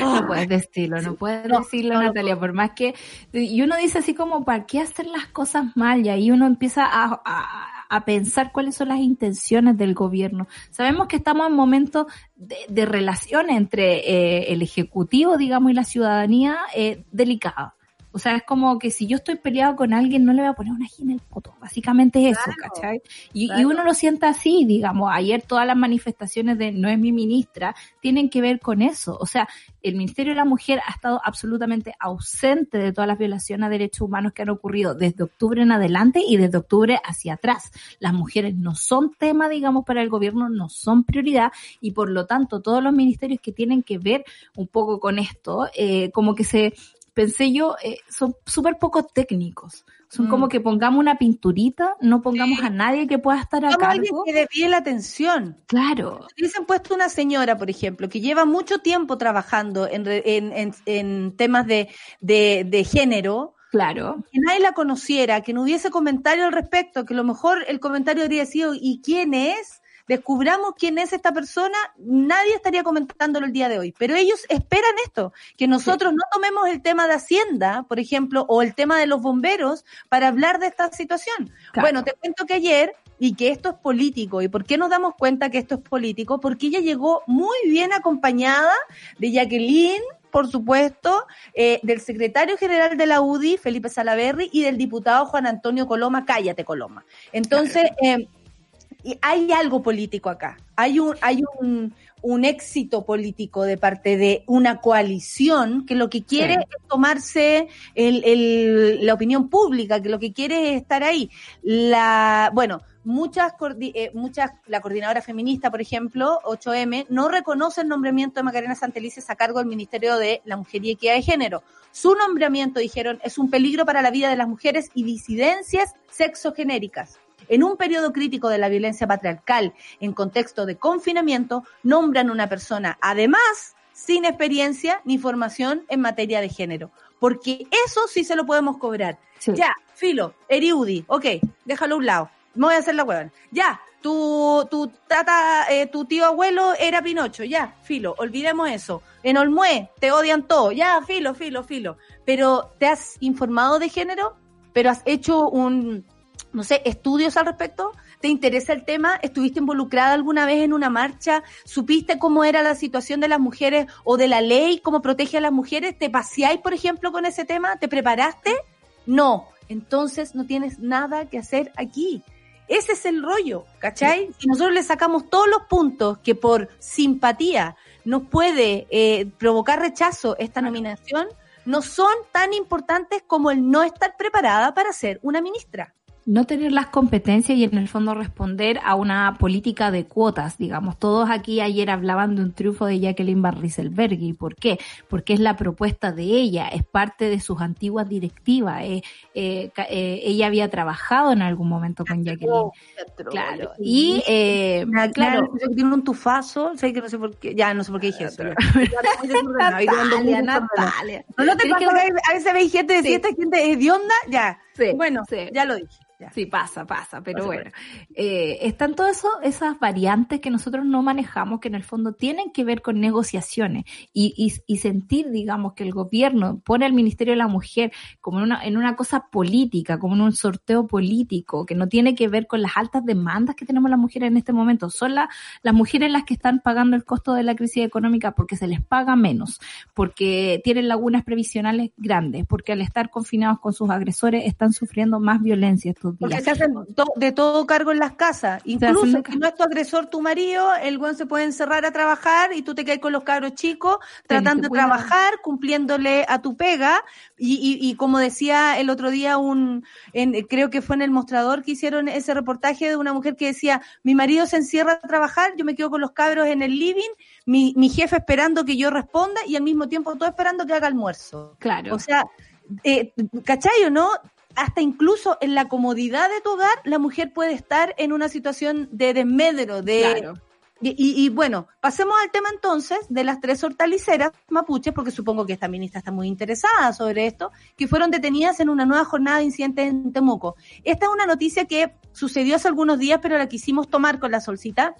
No puedes decirlo, no puedes decirlo, Natalia, por más que... Y uno dice así como, ¿para qué hacer las cosas mal? Y ahí uno empieza a, a, pensar cuáles son las intenciones del gobierno. Sabemos que estamos en momentos de, de relación entre eh, el Ejecutivo, digamos, y la ciudadanía eh, delicada. O sea, es como que si yo estoy peleado con alguien, no le voy a poner una gina en el poto. Básicamente es eso, ¿cachai? Y, y, uno lo sienta así, digamos. Ayer todas las manifestaciones de no es mi ministra tienen que ver con eso. O sea, el Ministerio de la Mujer ha estado absolutamente ausente de todas las violaciones a derechos humanos que han ocurrido desde octubre en adelante y desde octubre hacia atrás. Las mujeres no son tema, digamos, para el gobierno, no son prioridad y por lo tanto todos los ministerios que tienen que ver un poco con esto, eh, como que se pensé yo, eh, son súper poco técnicos. Son Mm. como que pongamos una pinturita, no pongamos Sí. a nadie que pueda estar a Vamos a alguien que desvíe la atención. Claro, Si hubiesen puesto una señora, por ejemplo, que lleva mucho tiempo trabajando en, en, en- en temas de, de, de género, claro. que nadie la conociera, que no hubiese comentario al respecto, que a lo mejor el comentario habría sido ¿y quién es? Descubramos quién es esta persona, nadie estaría comentándolo el día de hoy. Pero ellos esperan esto, que nosotros no tomemos el tema de Hacienda, por ejemplo, o el tema de los bomberos para hablar de esta situación. Claro. Bueno, te cuento que ayer, y que esto es político, ¿y por qué nos damos cuenta que esto es político? Porque ella llegó muy bien acompañada de Jacqueline, por supuesto, eh, del secretario general de la UDI, Felipe Salaverry, y del diputado Juan Antonio Coloma, cállate Coloma. Entonces, eh, y hay algo político acá, hay un, hay un, un éxito político de parte de una coalición que lo que quiere Sí. es tomarse el, el- la opinión pública, que lo que quiere es estar ahí. La, bueno, muchas, eh, muchas, la coordinadora feminista, por ejemplo, 8M, no reconoce el nombramiento de Macarena Santelices a cargo del Ministerio de la Mujer y Equidad de Género. Su nombramiento, dijeron, es un peligro para la vida de las mujeres y disidencias sexogenéricas. En un periodo crítico de la violencia patriarcal, en contexto de confinamiento, nombran una persona, además, sin experiencia ni formación en materia de género. Porque eso sí se lo podemos cobrar. Sí. Ya, filo, Eriudi, ok, déjalo a un lado. Me voy a hacer la huevan. Ya, tu, tu tata, eh, tu tío abuelo era Pinocho, ya, filo, olvidemos eso. En Olmué te odian todo, ya, filo, filo, filo. Pero ¿te has informado de género? ¿Pero has hecho un, no sé, estudios al respecto? ¿Te interesa el tema? ¿Estuviste involucrada alguna vez en una marcha? ¿Supiste cómo era la situación de las mujeres o de la ley, cómo protege a las mujeres? ¿Te paseáis, por ejemplo, con ese tema? ¿Te preparaste? No. Entonces no tienes nada que hacer aquí. Ese es el rollo, ¿cachai? Si nosotros le sacamos todos los puntos que por simpatía nos puede eh, provocar rechazo esta nominación, no son tan importantes como el no estar preparada para ser una ministra. No tener las competencias y en el fondo responder a una política de cuotas, digamos. Todos aquí ayer hablaban de un triunfo de Jacqueline Van. ¿Y por qué? Porque es la propuesta de ella, es parte de sus antiguas directivas. eh, eh, ca- eh, ella había trabajado en algún momento con Jacqueline. Claro. Y, eh, Claro, claro, tiene un tufazo, sé que no sé por qué, ya no sé por qué dije eso. ¿No, no te pasa que- a veces veis gente, si Sí. esta gente es de onda? Ya. Sí, bueno, sí. ya lo dije. ya. Sí, pasa, pasa, pero Pasa, bueno. Eh, están todas esas variantes que nosotros no manejamos, que en el fondo tienen que ver con negociaciones y, y, y sentir, digamos, que el gobierno pone al Ministerio de la Mujer como en una, en una cosa política, como en un sorteo político, que no tiene que ver con las altas demandas que tenemos las mujeres en este momento. Son la- las mujeres las que están pagando el costo de la crisis económica porque se les paga menos, porque tienen lagunas previsionales grandes, porque al estar confinados con sus agresores están sufriendo más violencia estos Porque días. se hacen to- de todo cargo en las casas. Incluso si ca- no es tu agresor, tu marido, el buen se puede encerrar a trabajar y tú te quedas con los cabros chicos tratando de cuidado. trabajar, cumpliéndole a tu pega. Y, y, y como decía el otro día, un en, creo que fue en el mostrador que hicieron ese reportaje de una mujer que decía, mi marido se encierra a trabajar, yo me quedo con los cabros en el living, mi, mi jefe esperando que yo responda y al mismo tiempo todo esperando que haga almuerzo. Claro. O sea, eh, ¿cachai o no? Hasta incluso en la comodidad de tu hogar, la mujer puede estar en una situación de desmedro, de... Claro. Y, y- y bueno, pasemos al tema entonces de las tres hortaliceras mapuches, porque supongo que esta ministra está muy interesada sobre esto, que fueron detenidas en una nueva jornada de incidentes en Temuco. Esta es una noticia que sucedió hace algunos días, pero la quisimos tomar con la solcita,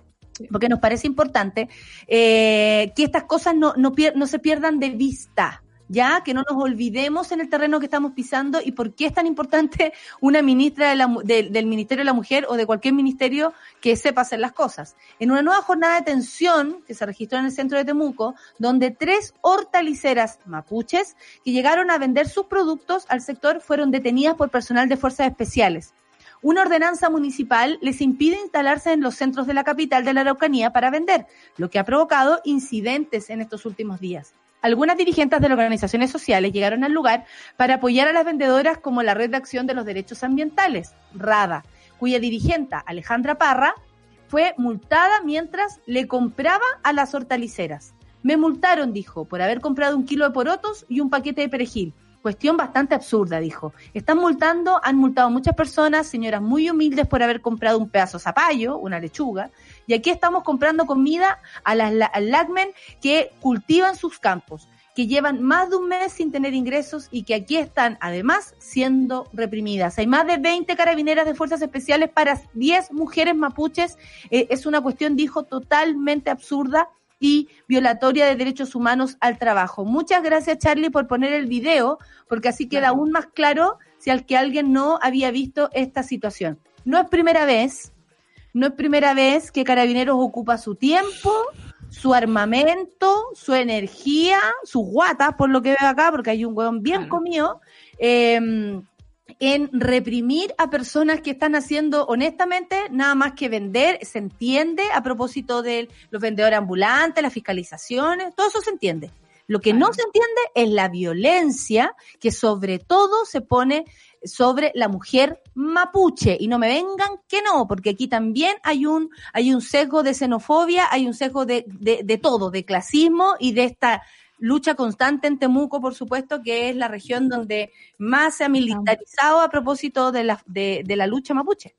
porque nos parece importante eh, que estas cosas no, no, pier- no se pierdan de vista. Ya, que no nos olvidemos en el terreno que estamos pisando y por qué es tan importante una ministra del Ministerio de la Mujer o de cualquier ministerio que sepa hacer las cosas. En una nueva jornada de tensión que se registró en el centro de Temuco, donde tres hortaliceras mapuches que llegaron a vender sus productos al sector fueron detenidas por personal de fuerzas especiales. Una ordenanza municipal les impide instalarse en los centros de la capital de la Araucanía para vender, lo que ha provocado incidentes en estos últimos días. Algunas dirigentes de las organizaciones sociales llegaron al lugar para apoyar a las vendedoras como la Red de Acción de los Derechos Ambientales, RADA, cuya dirigente, Alejandra Parra, fue multada mientras le compraba a las hortaliceras. Me multaron, dijo, por haber comprado un kilo de porotos y un paquete de perejil. cuestión bastante absurda, dijo. Están multando, han multado muchas personas, señoras muy humildes por haber comprado un pedazo de zapallo, una lechuga, y aquí estamos comprando comida a las la- lagmen que cultivan sus campos, que llevan más de un mes sin tener ingresos y que aquí están además siendo reprimidas. Hay más de 20 carabineras de fuerzas especiales para 10 mujeres mapuches. Eh, es una cuestión, dijo, totalmente absurda y violatoria de derechos humanos al trabajo. Muchas gracias, Charlie, por poner el video, porque así queda aún más claro si al que alguien no había visto esta situación. No es primera vez, no es primera vez que Carabineros ocupa su tiempo, su armamento, su energía, sus guatas, por lo que veo acá, porque hay un hueón bien Claro. comido, eh, en reprimir a personas que están haciendo honestamente nada más que vender, se entiende a propósito de los vendedores ambulantes, las fiscalizaciones, todo eso se entiende. Lo que no se entiende es la violencia que sobre todo se pone sobre la mujer mapuche y no me vengan que no, porque aquí también hay un hay un sesgo de xenofobia, hay un sesgo de, de, de todo, de clasismo y de esta lucha constante en Temuco, por supuesto, que es la región donde más se ha militarizado a propósito de la, de, de la lucha mapuche.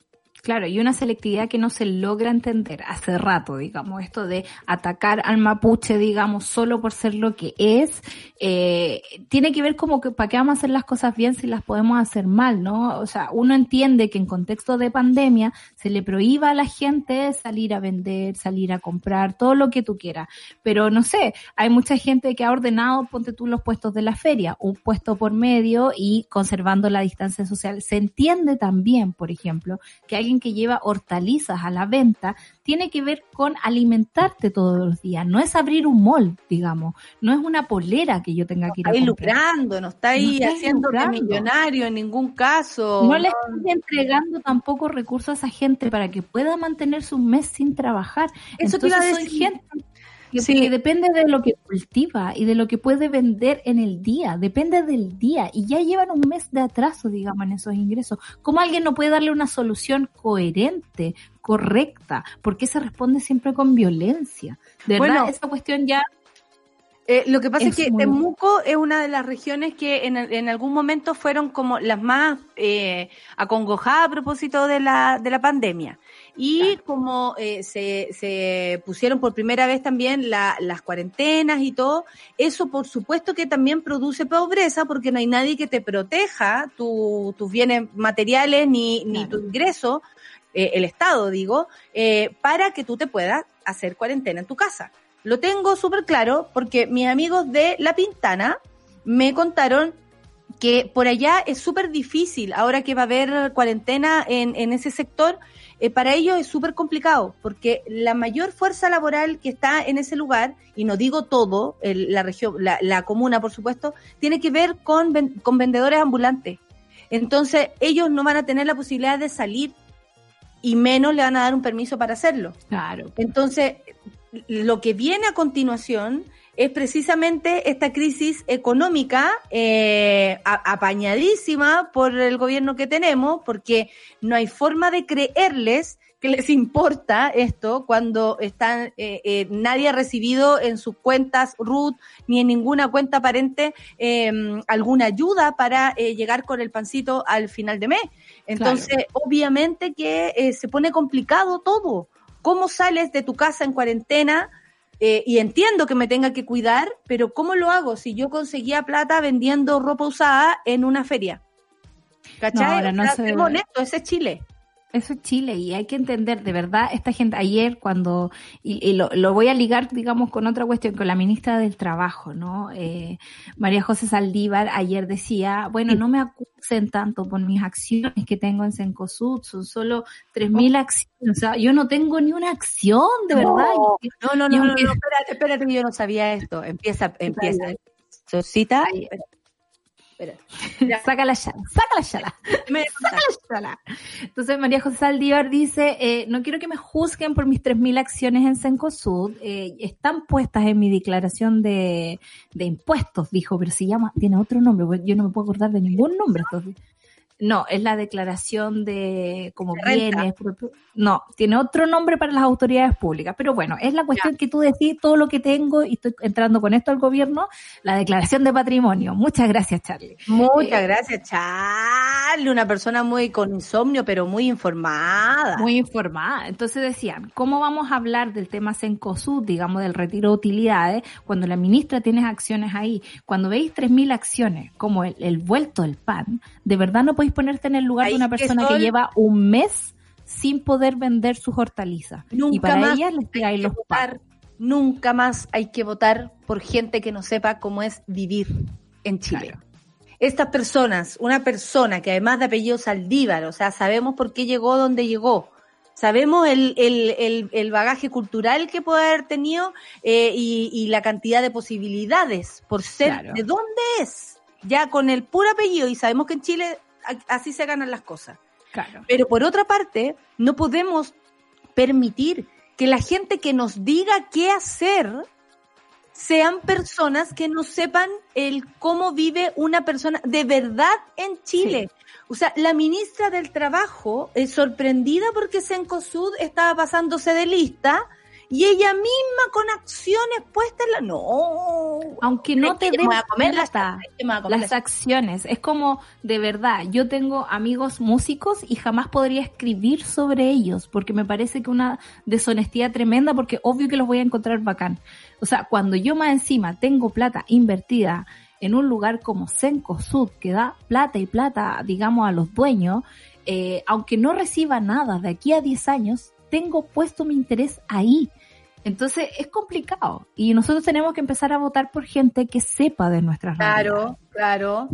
Claro, y una selectividad que no se logra entender hace rato, digamos, esto de atacar al mapuche, digamos, solo por ser lo que es, eh, tiene que ver como que para qué vamos a hacer las cosas bien si las podemos hacer mal, ¿no? O sea, uno entiende que en contexto de pandemia se le prohíba a la gente salir a vender, salir a comprar, todo lo que tú quieras, pero no sé, hay mucha gente que ha ordenado, ponte tú los puestos de la feria, un puesto por medio y conservando la distancia social. Se entiende también, por ejemplo, que alguien que lleva hortalizas a la venta tiene que ver con alimentarte todos los días. No es abrir un mall, digamos. No es una polera que yo tenga que ir a comprar. lucrando, no está ahí No haciendo millonario en ningún caso. No le estoy entregando tampoco recursos a esa gente para que pueda mantenerse un mes sin trabajar. Eso te Entonces iba a soy decir. gente que, Sí. que depende de lo que cultiva y de lo que puede vender en el día, depende del día y ya llevan un mes de atraso, digamos, en esos ingresos. ¿Cómo alguien no puede darle una solución coherente, correcta? ¿Por qué se responde siempre con violencia? De verdad, Bueno. esa cuestión ya Eh, lo que pasa es, Es que muy- Temuco es una de las regiones que en, en algún momento fueron como las más eh, acongojadas a propósito de la, de la pandemia. Y como eh, se, se pusieron por primera vez también la- las cuarentenas y todo, eso por supuesto que también produce pobreza porque no hay nadie que te proteja tu- tus bienes materiales ni, ni tu ingreso, eh, el Estado digo, eh, para que tú te puedas hacer cuarentena en tu casa. Lo tengo súper claro porque mis amigos de La Pintana me contaron que por allá es súper difícil, ahora que va a haber cuarentena en, en ese sector, eh, para ellos es súper complicado, porque la mayor fuerza laboral que está en ese lugar, y no digo todo, el- la región, la, la comuna por supuesto, tiene que ver con, ven- con vendedores ambulantes. Entonces ellos no van a tener la posibilidad de salir y menos le van a dar un permiso para hacerlo. Claro. Entonces, lo que viene a continuación es precisamente esta crisis económica eh, apañadísima por el gobierno que tenemos, porque no hay forma de creerles que les importa esto cuando están eh, eh, nadie ha recibido en sus cuentas RUT ni en ninguna cuenta aparente eh, alguna ayuda para eh, llegar con el pancito al final de mes. Entonces, obviamente que eh, se pone complicado todo. ¿Cómo sales de tu casa en cuarentena? Eh, y entiendo que me tenga que cuidar, pero ¿cómo lo hago si yo conseguía plata vendiendo ropa usada en una feria? ¿Cachai? No, ahora no O sea, se- ese es Chile. Eso es Chile y hay que entender, de verdad, esta gente ayer cuando, y, y lo, lo voy a ligar, digamos, con otra cuestión, con la ministra del Trabajo, ¿no? Eh, María José Saldívar ayer decía, bueno, no me acusen tanto por mis acciones que tengo en Cencosud, son solo 3.000 acciones, o sea, yo no tengo ni una acción, de verdad. No, no, no, no, no, aunque- espérate, espérate, yo no sabía esto. Empieza, empieza. Sosita. Ay, Espérate. Saca la chala, saca la chala. Me- Sala. Entonces María José Saldívar dice, eh, no quiero que me juzguen por mis 3.000 acciones en Cencosud, eh, están puestas en mi declaración de, de impuestos, dijo, pero se llama, tiene otro nombre, yo no me puedo acordar de ningún nombre. entonces. No, es la declaración de como De bienes, No, tiene otro nombre para las autoridades públicas. Pero bueno, es la cuestión que tú decís, todo lo que tengo, y estoy entrando con esto al gobierno, la declaración de patrimonio. Muchas gracias, Charlie. Muchas eh, gracias, Charlie. Una persona muy con insomnio, pero muy informada. Muy informada. Entonces decían, ¿cómo vamos a hablar del tema Sencosud, digamos, del retiro de utilidades, cuando la ministra tiene acciones ahí? Cuando veis 3.000 acciones, como el, vuelto del pan, de verdad no podéis ponerte en el lugar de una persona que lleva un mes sin poder vender sus hortalizas. Nunca y para más ellas les los votar, Nunca más hay que votar por gente que no sepa cómo es vivir en Chile. Estas personas, una persona que además de apellido Saldívar, o sea, sabemos por qué llegó donde llegó, sabemos el, el, el, bagaje cultural que puede haber tenido eh, y, la cantidad de posibilidades por ser de dónde es, ya con el puro apellido, y sabemos que en Chile así se ganan las cosas. Pero por otra parte, no podemos permitir que la gente que nos diga qué hacer sean personas que no sepan el cómo vive una persona de verdad en Chile. O sea, la ministra del Trabajo es sorprendida porque Sencosud estaba pasándose de lista y ella misma con acciones puestas en la... No. Aunque no te den plata, las acciones. Es como, de verdad, yo tengo amigos músicos y jamás podría escribir sobre ellos porque me parece que una deshonestidad tremenda porque obvio que los voy a encontrar bacán. O sea, cuando yo más encima tengo plata invertida en un lugar como Senco Sud, que da plata y plata, digamos, a los dueños, eh, aunque no reciba nada de aquí a 10 años, tengo puesto mi interés ahí. Entonces es complicado y nosotros tenemos que empezar a votar por gente que sepa de nuestras Claro, claro,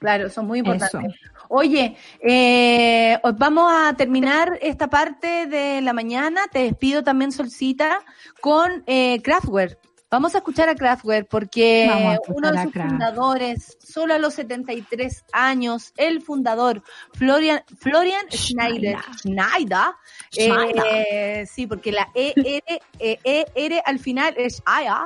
claro, son muy importantes. Oye, eh, vamos a terminar esta parte de la mañana. Te despido también, Solcita, con eh, Kraftwerk. Vamos a escuchar a Kraftwerk porque uno de sus fundadores, solo a los 73 años, el fundador, Florian, Florian Schneider, Schneider, eh, sí, porque la ER, e, e al final es Aya,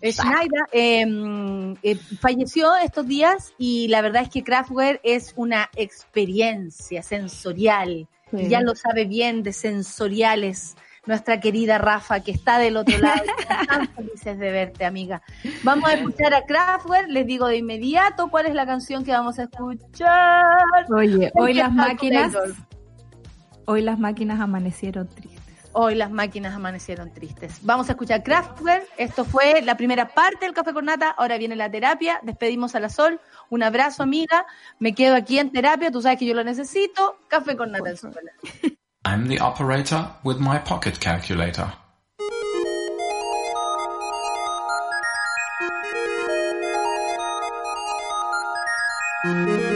Schneider em, eh, falleció estos días y la verdad es que Kraftwerk es una experiencia sensorial. Ya lo sabe bien de sensoriales nuestra querida Rafa, que está del otro lado. Están felices de verte, amiga. Vamos a escuchar a Kraftwerk. Les digo de inmediato cuál es la canción que vamos a escuchar. Oye, hoy las máquinas, hoy las máquinas amanecieron tristes. Hoy las máquinas amanecieron tristes. Vamos a escuchar Kraftwerk. Esto fue la primera parte del Café con Nata. Ahora viene la terapia. Despedimos a la Sol. Un abrazo, amiga. Me quedo aquí en terapia. Tú sabes que yo lo necesito. Café con Nata en su I'm the operator with my pocket calculator. Mm-hmm.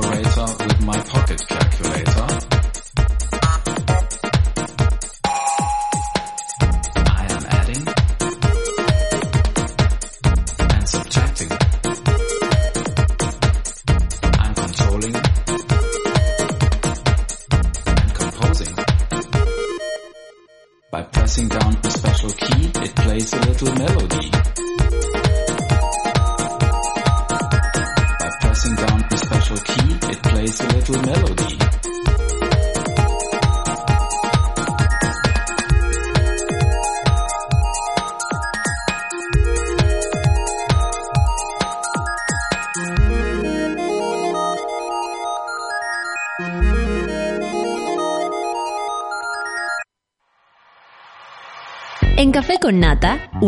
operator with my pocket calculator.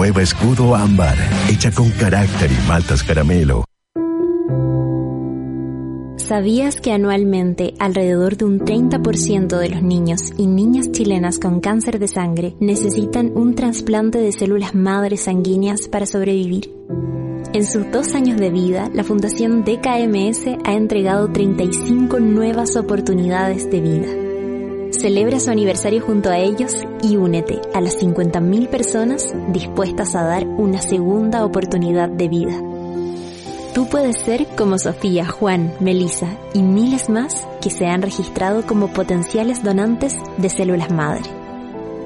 Nueva Escudo Ámbar, hecha con carácter y maltas caramelo. ¿Sabías que anualmente alrededor de un 30% de los niños y niñas chilenas con cáncer de sangre necesitan un trasplante de células madres sanguíneas para sobrevivir? En sus dos años de vida, la Fundación DKMS ha entregado 35 nuevas oportunidades de vida. Celebra su aniversario junto a ellos y únete a las 50.000 personas dispuestas a dar una segunda oportunidad de vida. Tú puedes ser como Sofía, Juan, Melissa y miles más que se han registrado como potenciales donantes de células madre.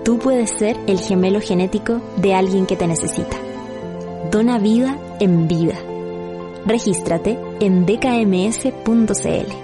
Tú puedes ser el gemelo genético de alguien que te necesita. Dona vida en vida. Regístrate en dkms.cl.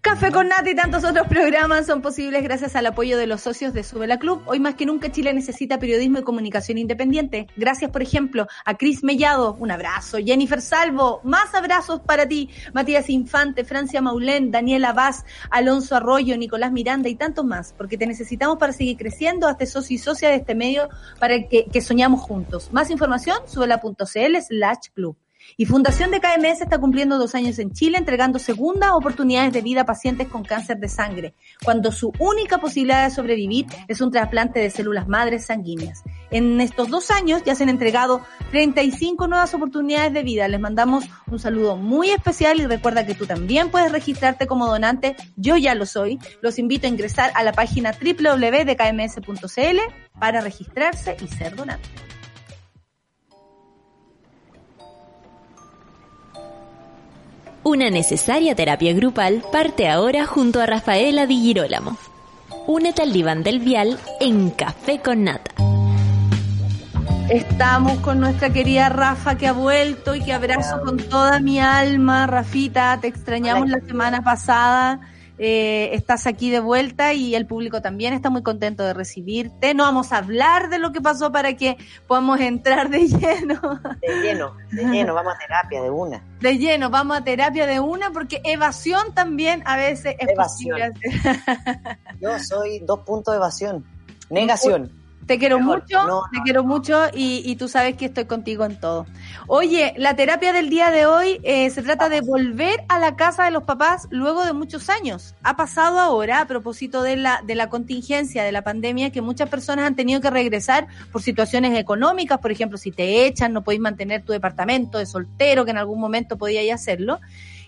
Café con Nata y tantos otros programas son posibles gracias al apoyo de los socios de Subela Club. Hoy más que nunca Chile necesita periodismo y comunicación independiente. Gracias, por ejemplo, a Cris Mellado, un abrazo. Jennifer Salvo, más abrazos para ti. Matías Infante, Francia Maulén, Daniela Vaz, Alonso Arroyo, Nicolás Miranda y tantos más, porque te necesitamos para seguir creciendo. Hazte socio y socia de este medio para que, que soñamos juntos. Más información, subela.cl slash club. Y Fundación de KMS está cumpliendo dos años en Chile, entregando segundas oportunidades de vida a pacientes con cáncer de sangre, cuando su única posibilidad de sobrevivir es un trasplante de células madres sanguíneas. En estos dos años ya se han entregado 35 nuevas oportunidades de vida. Les mandamos un saludo muy especial y recuerda que tú también puedes registrarte como donante. Yo ya lo soy. Los invito a ingresar a la página www.dkms.cl para registrarse y ser donante. Una necesaria terapia grupal parte ahora junto a Rafaela Di Girolamo. Únete al diván del vial en Café con Nata. Estamos con nuestra querida Rafa que ha vuelto y que abrazo con toda mi alma. Rafita, te extrañamos la semana pasada. Eh, estás aquí de vuelta y el público también está muy contento de recibirte. No vamos a hablar de lo que pasó para que podamos entrar de lleno. De lleno, de lleno, vamos a terapia de una. De lleno, vamos a terapia de una porque evasión también a veces es Evasión. posible hacer. Yo soy dos puntos de evasión. Negación. Te quiero Mejor, mucho, no, te no, quiero mucho y, y tú sabes que estoy contigo en todo. Oye, la terapia del día de hoy eh, se trata de volver a la casa de los papás luego de muchos años. Ha pasado ahora, a propósito de la, de la contingencia, de la pandemia, que muchas personas han tenido que regresar por situaciones económicas, por ejemplo, si te echan, no podéis mantener tu departamento de soltero, que en algún momento podíais hacerlo.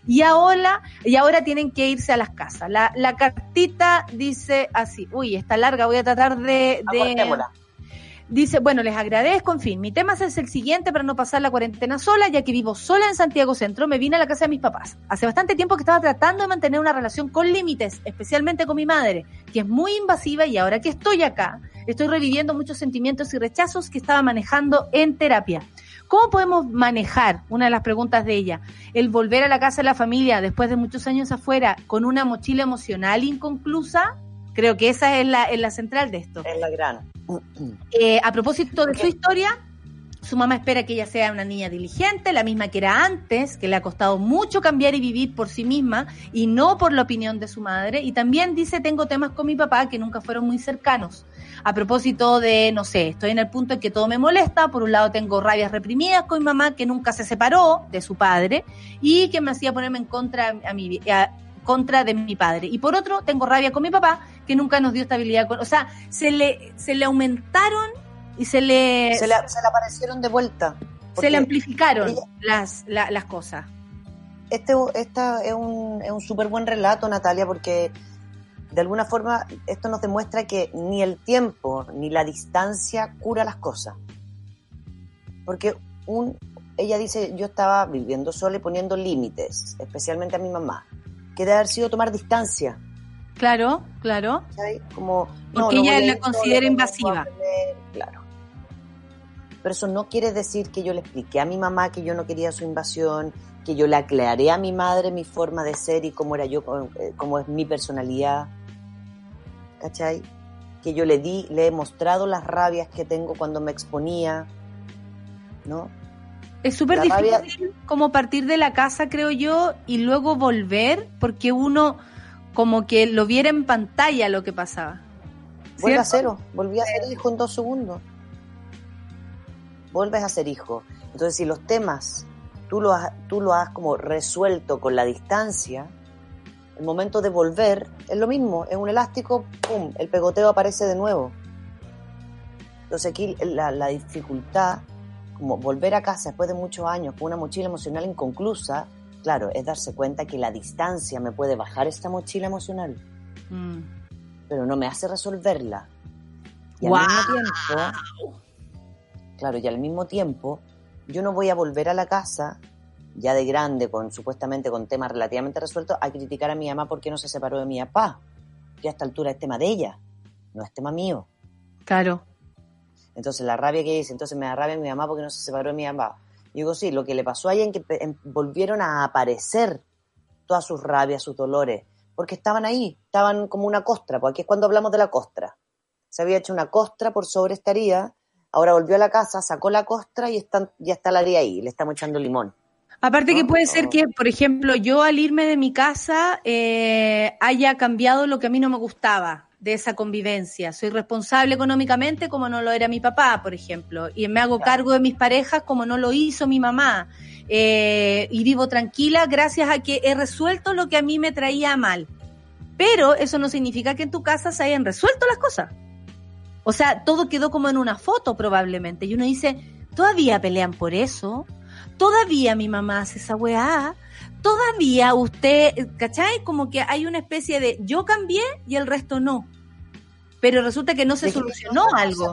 Y ahora, y ahora tienen que irse a las casas. La, la cartita dice así, uy, está larga, voy a tratar de... de. Dice, bueno, les agradezco, en fin, mi tema es el siguiente para no pasar la cuarentena sola, ya que vivo sola en Santiago Centro, me vine a la casa de mis papás. Hace bastante tiempo que estaba tratando de mantener una relación con límites, especialmente con mi madre, que es muy invasiva y ahora que estoy acá, estoy reviviendo muchos sentimientos y rechazos que estaba manejando en terapia. ¿Cómo podemos manejar, una de las preguntas de ella, el volver a la casa de la familia después de muchos años afuera con una mochila emocional inconclusa? Creo que esa es la, es la central de esto. Es la gran. Eh, a propósito de su historia, su mamá espera que ella sea una niña diligente, la misma que era antes, que le ha costado mucho cambiar y vivir por sí misma y no por la opinión de su madre. Y también dice, tengo temas con mi papá que nunca fueron muy cercanos. A propósito de, no sé, estoy en el punto en que todo me molesta. Por un lado tengo rabias reprimidas con mi mamá que nunca se separó de su padre y que me hacía ponerme en contra a mi, contra de mi padre. Y por otro, tengo rabia con mi papá que nunca nos dio estabilidad. Con, o sea, se le aumentaron y se le, Se le aparecieron de vuelta. se le amplificaron ella- las, la- las cosas. Este, esta es un, es un súper buen relato, Natalia, porque de alguna forma esto nos demuestra que ni el tiempo ni la distancia cura las cosas. Porque un, ella dice, yo estaba viviendo sola y poniendo límites, especialmente a mi mamá, que debe haber sido tomar distancia. Claro, claro. Como, Porque no ella la considera invasiva. Claro. Pero eso no quiere decir que yo le expliqué a mi mamá que yo no quería su invasión, que yo le aclaré a mi madre mi forma de ser y cómo era yo, eh, cómo es mi personalidad. ¿Cachai? Que yo le di, le he mostrado las rabias que tengo cuando me exponía, ¿no? Es súper rabia- difícil como partir de la casa, creo yo, y luego volver, porque uno como que lo viera en pantalla lo que pasaba. Vuelve a ¿Cierto? cero, volví a ser hijo en dos segundos. Vuelves a ser hijo. Entonces, si los temas tú lo has, tú lo has como resuelto con la distancia, el momento de volver es lo mismo, es un elástico, ¡pum! El pegoteo aparece de nuevo. Entonces aquí la, la dificultad, como volver a casa después de muchos años con una mochila emocional inconclusa, claro, es darse cuenta que la distancia me puede bajar esta mochila emocional Mm. pero no me hace resolverla. Y ¡Guau! al mismo tiempo, claro, y al mismo tiempo, yo no voy a volver a la casa, ya de grande, con supuestamente con temas relativamente resueltos, a criticar a mi mamá porque no se separó de mi papá. Que a esta altura es tema de ella, no es tema mío. Claro. Entonces la rabia que dice, entonces me da rabia mi mamá porque no se separó de mi papá. Y digo, sí, lo que le pasó a ella es que em- volvieron a aparecer todas sus rabias, sus dolores, porque estaban ahí, estaban como una costra, porque aquí es cuando hablamos de la costra. Se había hecho una costra por sobre esta herida, ahora volvió a la casa, sacó la costra y están, ya está la herida ahí, le estamos echando limón. Aparte que No, puede no. ser que, por ejemplo, yo al irme de mi casa eh, haya cambiado lo que a mí no me gustaba de esa convivencia. Soy responsable económicamente como no lo era mi papá, por ejemplo, y me hago cargo de mis parejas como no lo hizo mi mamá. Eh, y vivo tranquila gracias a que he resuelto lo que a mí me traía mal. Pero eso no significa que en tu casa se hayan resuelto las cosas. O sea, todo quedó como en una foto probablemente. Y uno dice, ¿todavía pelean por eso? todavía mi mamá hace esa weá, todavía usted, ¿cachai? Como que hay una especie de yo cambié y el resto no. Pero resulta que no se ¿De qué solucionó algo.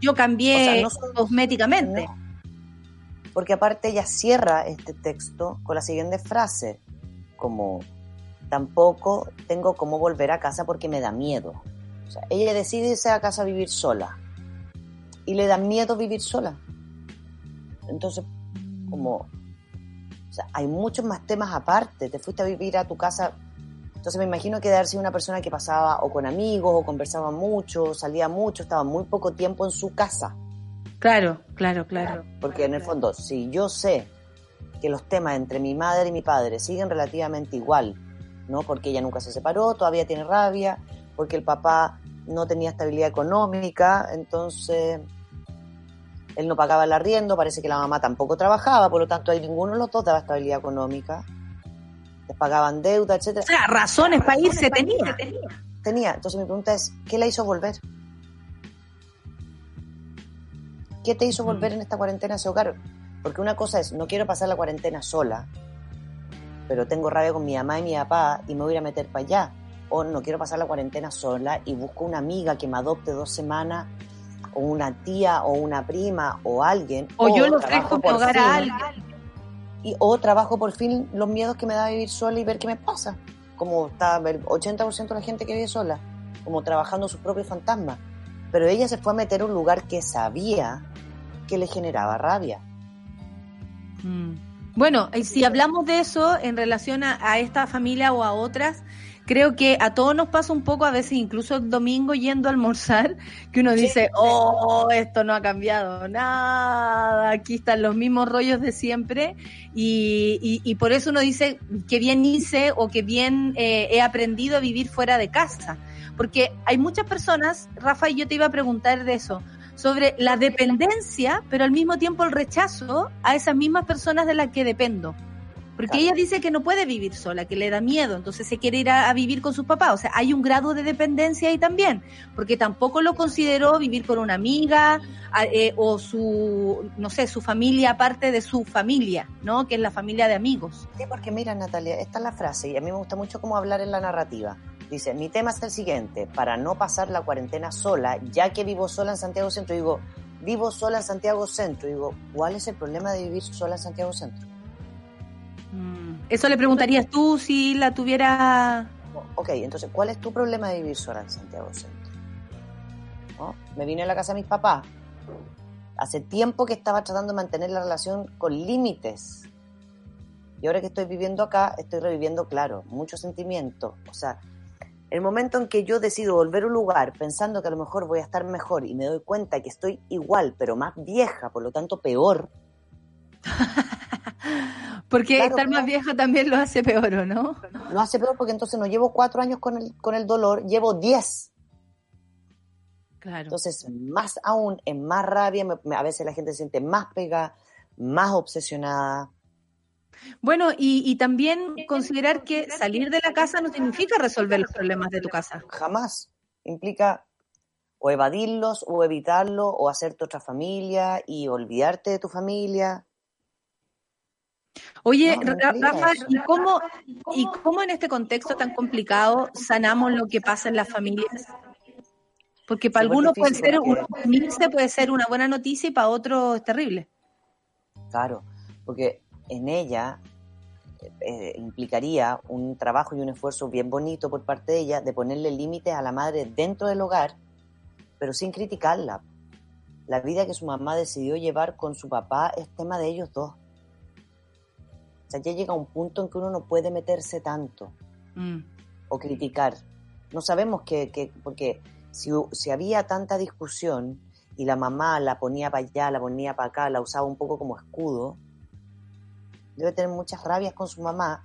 Yo cambié O sea, no cosméticamente. No. Porque aparte ella cierra este texto con la siguiente frase, como tampoco tengo cómo volver a casa porque me da miedo. O sea, ella decide irse a casa a vivir sola y le da miedo vivir sola. Entonces, como, o sea, hay muchos más temas aparte. Te fuiste a vivir a tu casa. Entonces me imagino que de haber sido una persona que pasaba o con amigos o conversaba mucho, salía mucho, estaba muy poco tiempo en su casa. Claro, claro, claro. Porque en el fondo, si yo sé que los temas entre mi madre y mi padre siguen relativamente igual, ¿no? Porque ella nunca se separó, todavía tiene rabia, porque el papá no tenía estabilidad económica, entonces él no pagaba el arriendo, parece que la mamá tampoco trabajaba, por lo tanto hay ninguno de los dos daba estabilidad económica. Les pagaban deuda, etcétera. O sea, razones para irse tenía. Tenía. Entonces mi pregunta es, ¿qué la hizo volver? ¿Qué te hizo volver en esta cuarentena a ese hogar? Porque una cosa es, no quiero pasar la cuarentena sola, pero tengo rabia con mi mamá y mi papá y me voy a ir a meter para allá. O no quiero pasar la cuarentena sola y busco una amiga que me adopte dos semanas, o una tía, o una prima, o alguien. O yo lo ofrezco por hogar fin, a alguien. Y, o trabajo por fin los miedos que me da vivir sola y ver qué me pasa. Como está el 80% de la gente que vive sola, como trabajando sus propios fantasmas. Pero ella se fue a meter a un lugar que sabía que le generaba rabia. Mm. Bueno, y si hablamos de eso en relación a, a esta familia o a otras, creo que a todos nos pasa un poco, a veces incluso el domingo yendo a almorzar, que uno dice, oh, esto no ha cambiado nada, aquí están los mismos rollos de siempre, y, y, y por eso uno dice que bien hice o que bien eh, he aprendido a vivir fuera de casa. Porque hay muchas personas, Rafa, y yo te iba a preguntar de eso, sobre la dependencia, pero al mismo tiempo el rechazo a esas mismas personas de las que dependo. Porque Claro. ella dice que no puede vivir sola, que le da miedo, entonces se quiere ir a, a vivir con sus papás. O sea, hay un grado de dependencia ahí también, porque tampoco lo consideró vivir con una amiga eh, o su, no sé, su familia aparte de su familia, ¿no? Que es la familia de amigos. Sí, porque mira, Natalia, esta es la frase y a mí me gusta mucho cómo hablar en la narrativa. Dice, mi tema es el siguiente, para no pasar la cuarentena sola, ya que vivo sola en Santiago Centro, digo, vivo sola en Santiago Centro, digo, ¿cuál es el problema de vivir sola en Santiago Centro? Eso le preguntarías tú si la tuviera... Ok, entonces, ¿cuál es tu problema de vivir sola en Santiago Centro? ¿No? Me vine a la casa de mis papás. Hace tiempo que estaba tratando de mantener la relación con límites. Y ahora que estoy viviendo acá, estoy reviviendo, claro, muchos sentimientos. O sea, el momento en que yo decido volver a un lugar pensando que a lo mejor voy a estar mejor y me doy cuenta que estoy igual, pero más vieja, por lo tanto peor, Porque Claro, estar más vieja también lo hace peor, ¿o no? no hace peor porque entonces no llevo cuatro años con el, con el dolor, llevo diez. Claro. Entonces, más aún, en más rabia, me- me- a veces la gente se siente más pegada, más obsesionada. Bueno, y, y también considerar que salir de la casa no significa resolver los problemas de tu casa. Jamás. Implica o evadirlos, o evitarlo, o hacerte otra familia y olvidarte de tu familia. Oye, No, Rafa. ¿y cómo, ¿y cómo en este contexto tan complicado sanamos lo que pasa en las familias? Porque para algunos puede ser, unirse puede ser una buena noticia y para otros es terrible. Claro, porque en ella eh, implicaría un trabajo y un esfuerzo bien bonito por parte de ella de ponerle límites a la madre dentro del hogar, pero sin criticarla. La vida que su mamá decidió llevar con su papá es tema de ellos dos. Sea, ya llega un punto en que uno no puede meterse tanto Mm. o criticar. No sabemos que, que- porque si, si había tanta discusión y la mamá la ponía para allá, la ponía para acá, la usaba un poco como escudo, debe tener muchas rabias con su mamá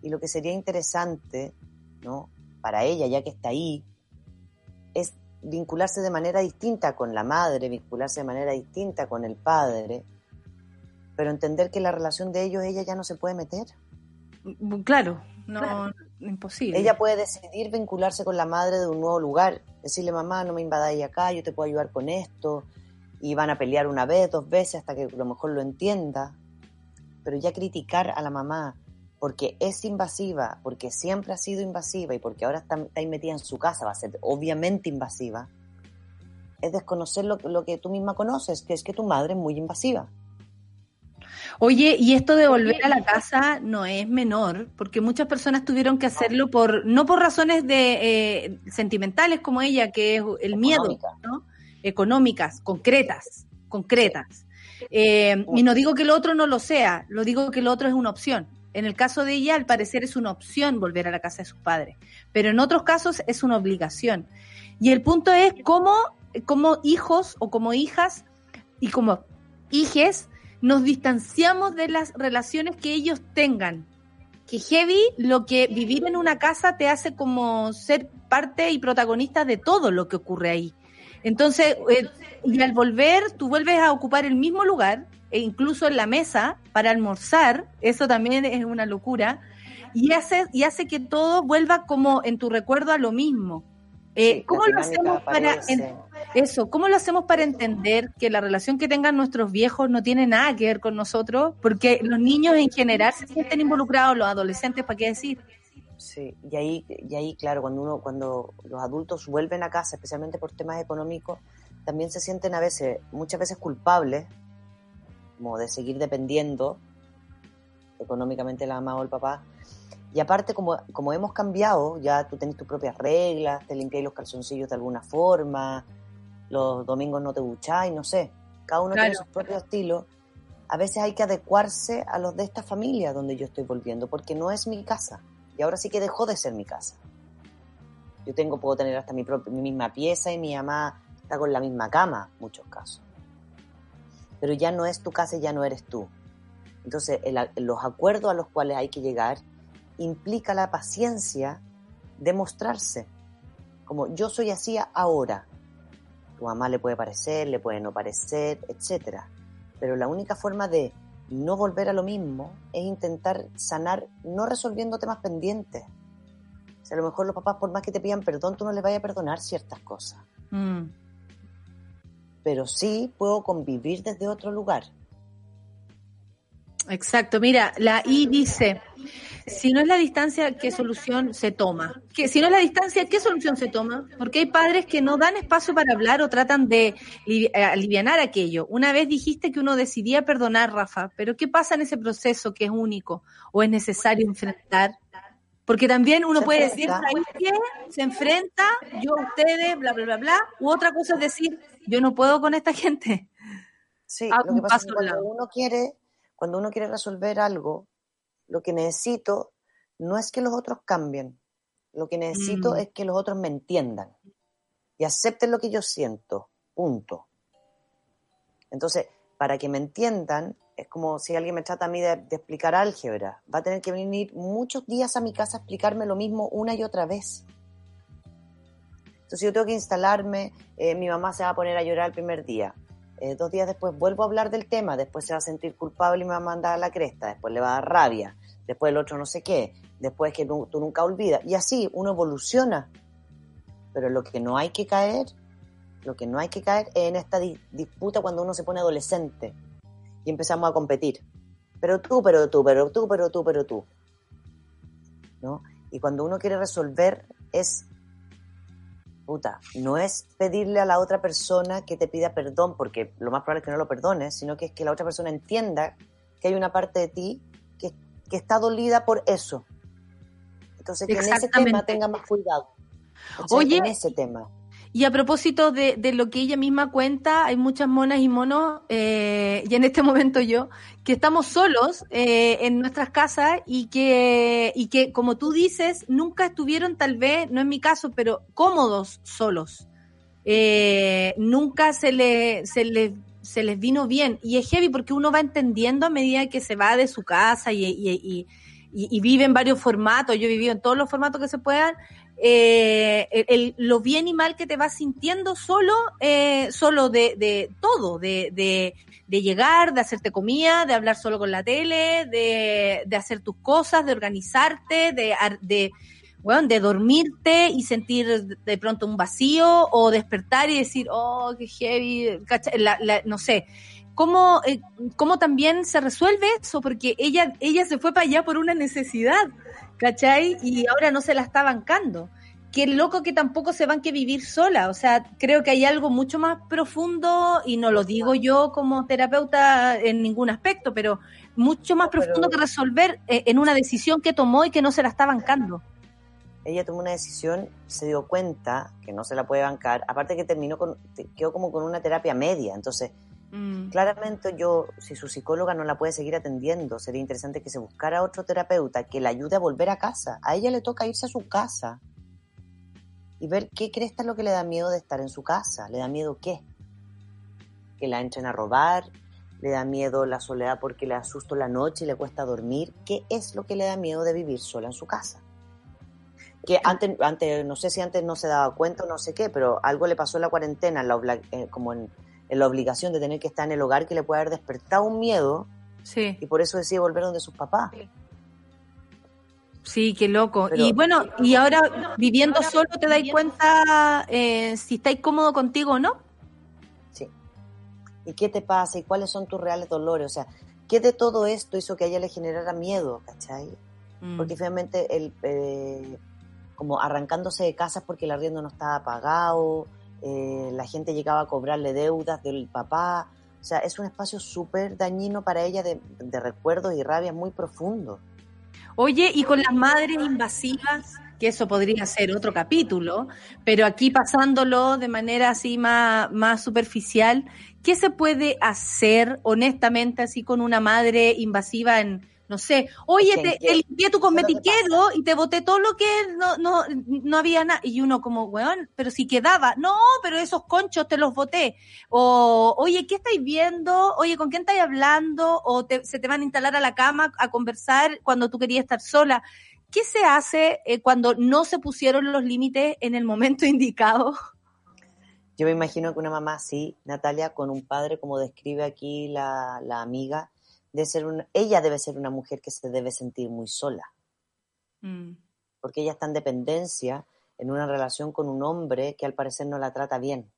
y lo que sería interesante, ¿no? Para ella, ya que está ahí, es vincularse de manera distinta con la madre, vincularse de manera distinta con el padre, pero entender que la relación de ellos ella ya no se puede meter. Claro, no, imposible. Ella puede decidir vincularse con la madre de un nuevo lugar, decirle mamá, no me invadáis acá, yo te puedo ayudar con esto, y van a pelear una vez, dos veces, hasta que a lo mejor lo entienda, pero ya criticar a la mamá porque es invasiva, porque siempre ha sido invasiva y porque ahora está, está ahí metida en su casa, va a ser obviamente invasiva, es desconocer lo, lo que tú misma conoces, que es que tu madre es muy invasiva. Oye, y esto de volver a la casa no es menor, porque muchas personas tuvieron que hacerlo por, no por razones de eh, sentimentales como ella, que es el miedo, Económica. ¿no? Económicas, concretas, concretas. Eh, y no digo que lo otro no lo sea, lo digo que lo otro es una opción. En el caso de ella, al parecer es una opción volver a la casa de sus padres, pero en otros casos es una obligación. Y el punto es cómo, como hijos o como hijas y como hijes nos distanciamos de las relaciones que ellos tengan, que heavy lo que vivir en una casa te hace como ser parte y protagonista de todo lo que ocurre ahí. Entonces, eh, y al volver, tú vuelves a ocupar el mismo lugar, e incluso en la mesa, para almorzar, eso también es una locura, y hace, y hace que todo vuelva como en tu recuerdo a lo mismo. Eh, Sí, ¿Cómo lo hacemos para en- eso? ¿Cómo lo hacemos para entender que la relación que tengan nuestros viejos no tiene nada que ver con nosotros? Porque los niños en general se sienten involucrados, los adolescentes, ¿para qué decir? Sí, y ahí, y ahí, claro, cuando uno, cuando los adultos vuelven a casa, especialmente por temas económicos, también se sienten a veces, muchas veces culpables, como de seguir dependiendo económicamente la mamá o el papá. Y aparte, como, como hemos cambiado, ya tú tenés tus propias reglas, te limpiáis los calzoncillos de alguna forma, los domingos no te ducháis, no sé. Cada uno tiene su propio estilo. A veces hay que adecuarse a los de esta familia donde yo estoy volviendo, porque no es mi casa. Y ahora sí que dejó de ser mi casa. Yo tengo, puedo tener hasta mi, propia, mi misma pieza y mi mamá está con la misma cama, en muchos casos. Pero ya no es tu casa y ya no eres tú. Entonces, el los acuerdos a los cuales hay que llegar implica la paciencia de mostrarse. Como yo soy así ahora. Tu mamá le puede parecer, le puede no parecer, etcétera. Pero la única forma de no volver a lo mismo es intentar sanar, no resolviendo temas pendientes. O sea, a lo mejor los papás, por más que te pidan perdón, tú no les vayas a perdonar ciertas cosas. Mm. Pero sí puedo convivir desde otro lugar. Exacto, mira, la I dice, si no es la distancia, ¿qué solución se toma? Que si no es la distancia, ¿qué solución se toma? Porque hay padres que no dan espacio para hablar o tratan de eh, alivianar aquello. Una vez dijiste que uno decidía perdonar, Rafa, pero ¿qué pasa en ese proceso que es único o es necesario enfrentar? Porque también uno puede decir, enfrenta. ¿sabes qué? Se enfrenta, yo a ustedes, bla, bla, bla, bla. U otra cosa es decir, yo no puedo con esta gente. Sí, Hago lo que un pasa es que paso al cuando uno quiere, cuando uno quiere resolver algo, lo que necesito no es que los otros cambien. Lo que necesito Mm. es que los otros me entiendan y acepten lo que yo siento. Punto. Entonces, para que me entiendan, es como si alguien me trata a mí de, de explicar álgebra. Va a tener que venir muchos días a mi casa a explicarme lo mismo una y otra vez. Entonces yo tengo que instalarme, eh, mi mamá se va a poner a llorar el primer día. Eh, dos días después vuelvo a hablar del tema, después se va a sentir culpable y me va a mandar a la cresta, después le va a dar rabia, después el otro no sé qué, después que nu- tú nunca olvidas. Y así uno evoluciona. Pero lo que no hay que caer, lo que no hay que caer es en esta di- disputa cuando uno se pone adolescente y empezamos a competir. Pero tú, pero tú, pero tú, pero tú, pero tú. ¿No? Y cuando uno quiere resolver es puta, no es pedirle a la otra persona que te pida perdón, porque lo más probable es que no lo perdones, sino que es que la otra persona entienda que hay una parte de ti que, que está dolida por eso. Entonces, que en ese tema tenga más cuidado. Oye, en ese tema. Y a propósito de, lo que ella misma cuenta, hay muchas monas y monos, eh, y en este momento yo, que estamos solos eh, en nuestras casas y que, y que, como tú dices, nunca estuvieron tal vez, no en mi caso, pero cómodos solos. Eh, nunca se, le, se, le, se les vino bien. Y es heavy porque uno va entendiendo a medida que se va de su casa y vive en varios formatos. Yo he vivido en todos los formatos que se puedan eh, el, lo bien y mal que te vas sintiendo solo, eh, solo de, todo, de, de, de llegar, de hacerte comida, de hablar solo con la tele, de, hacer tus cosas, de organizarte, de, de, bueno, de dormirte y sentir de pronto un vacío o despertar y decir, oh, qué heavy, la- la- no sé. ¿Cómo, eh, ¿Cómo también se resuelve eso? Porque ella, ella se fue para allá por una necesidad. ¿Cachai? Y ahora no se la está bancando. Qué loco que tampoco se van que vivir sola. O sea, creo que hay algo mucho más profundo, y no lo digo yo como terapeuta en ningún aspecto, pero mucho más Pero- profundo que resolver eh, en una decisión que tomó y que no se la está bancando. Ella tomó una decisión, se dio cuenta que no se la puede bancar, aparte que terminó con, quedó como con una terapia media, entonces Mm. Claramente yo, si su psicóloga no la puede seguir atendiendo, sería interesante que se buscara otro terapeuta que la ayude a volver a casa. A ella le toca irse a su casa y ver qué cresta es lo que le da miedo de estar en su casa. ¿Le da miedo qué? Que la entren a robar, le da miedo la soledad porque le asusto la noche y le cuesta dormir. ¿Qué es lo que le da miedo de vivir sola en su casa? Que antes, antes no sé si antes no se daba cuenta o no sé qué, pero algo le pasó en la cuarentena, en la eh, como en, en la obligación de tener que estar en el hogar que le puede haber despertado un miedo Sí, y por eso decide volver donde sus papás. sí, qué loco. Pero- y bueno, y ahora viviendo solo te dais cuenta eh, si estáis cómodo contigo o no. Sí. ¿Y qué te pasa? ¿Y cuáles son tus reales dolores? O sea, ¿qué de todo esto hizo que a ella le generara miedo? ¿Cachai? Mm. Porque finalmente el, eh, como arrancándose de casas porque el arriendo no estaba pagado, eh, la gente llegaba a cobrarle deudas del papá. O sea, es un espacio súper dañino para ella de, recuerdos y rabias muy profundos. Oye, y con las madres invasivas, que eso podría ser otro capítulo, pero aquí pasándolo de manera así más, más superficial, ¿qué se puede hacer honestamente así con una madre invasiva en, no sé, oye, te, te limpié tu ¿qué es lo que cosmetiquero y te boté todo lo que no, no, no había nada? Y uno como, weón, pero si quedaba, no, pero esos conchos te los boté. O, oye, ¿qué estáis viendo? Oye, ¿con quién estáis hablando? O te- se te van a instalar a la cama a conversar cuando tú querías estar sola. ¿Qué se hace eh, cuando no se pusieron los límites en el momento indicado? Yo me imagino que una mamá así, Natalia, con un padre, como describe aquí la, la amiga, de ser una, ella debe ser una mujer que se debe sentir muy sola. porque ella está en dependencia en una relación con un hombre que al parecer no la trata bien.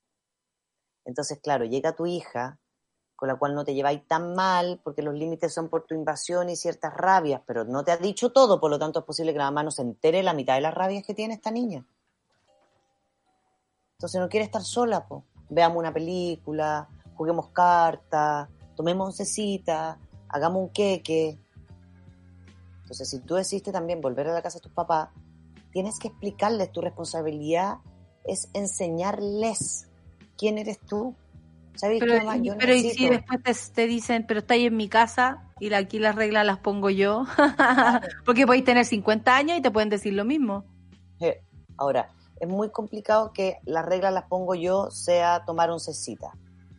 Entonces, claro, llega tu hija, con la cual no te lleváis tan mal, porque los límites son por tu invasión y ciertas rabias, pero no te ha dicho todo, por lo tanto es posible que la mamá no se entere la mitad de las rabias que tiene esta niña. Entonces no quiere estar sola, po. Veamos una película, juguemos cartas, tomemos oncecita, hagamos un queque. Entonces, si tú decidiste también volver a la casa de tus papás, tienes que explicarles tu responsabilidad es enseñarles quién eres tú. ¿Sabes Pero, qué, mamá? Yo pero y si necesito- después te, te dicen, pero estáis en mi casa y la- aquí las reglas las pongo yo, porque podéis tener 50 años y te pueden decir lo mismo. Ahora, es muy complicado que las reglas las pongo yo, sea tomar oncecita.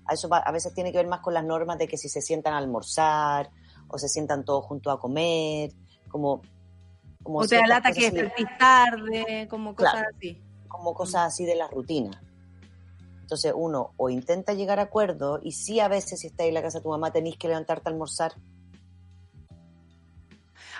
A eso a veces tiene que ver más con las normas de que si se sientan a almorzar o se sientan todos juntos a comer, como... como O te alata que despertís tarde, como cosas Claro. así. como cosas así de la rutina. Entonces uno o intenta llegar a acuerdo y sí a veces si estáis en la casa de tu mamá tenéis que levantarte a almorzar.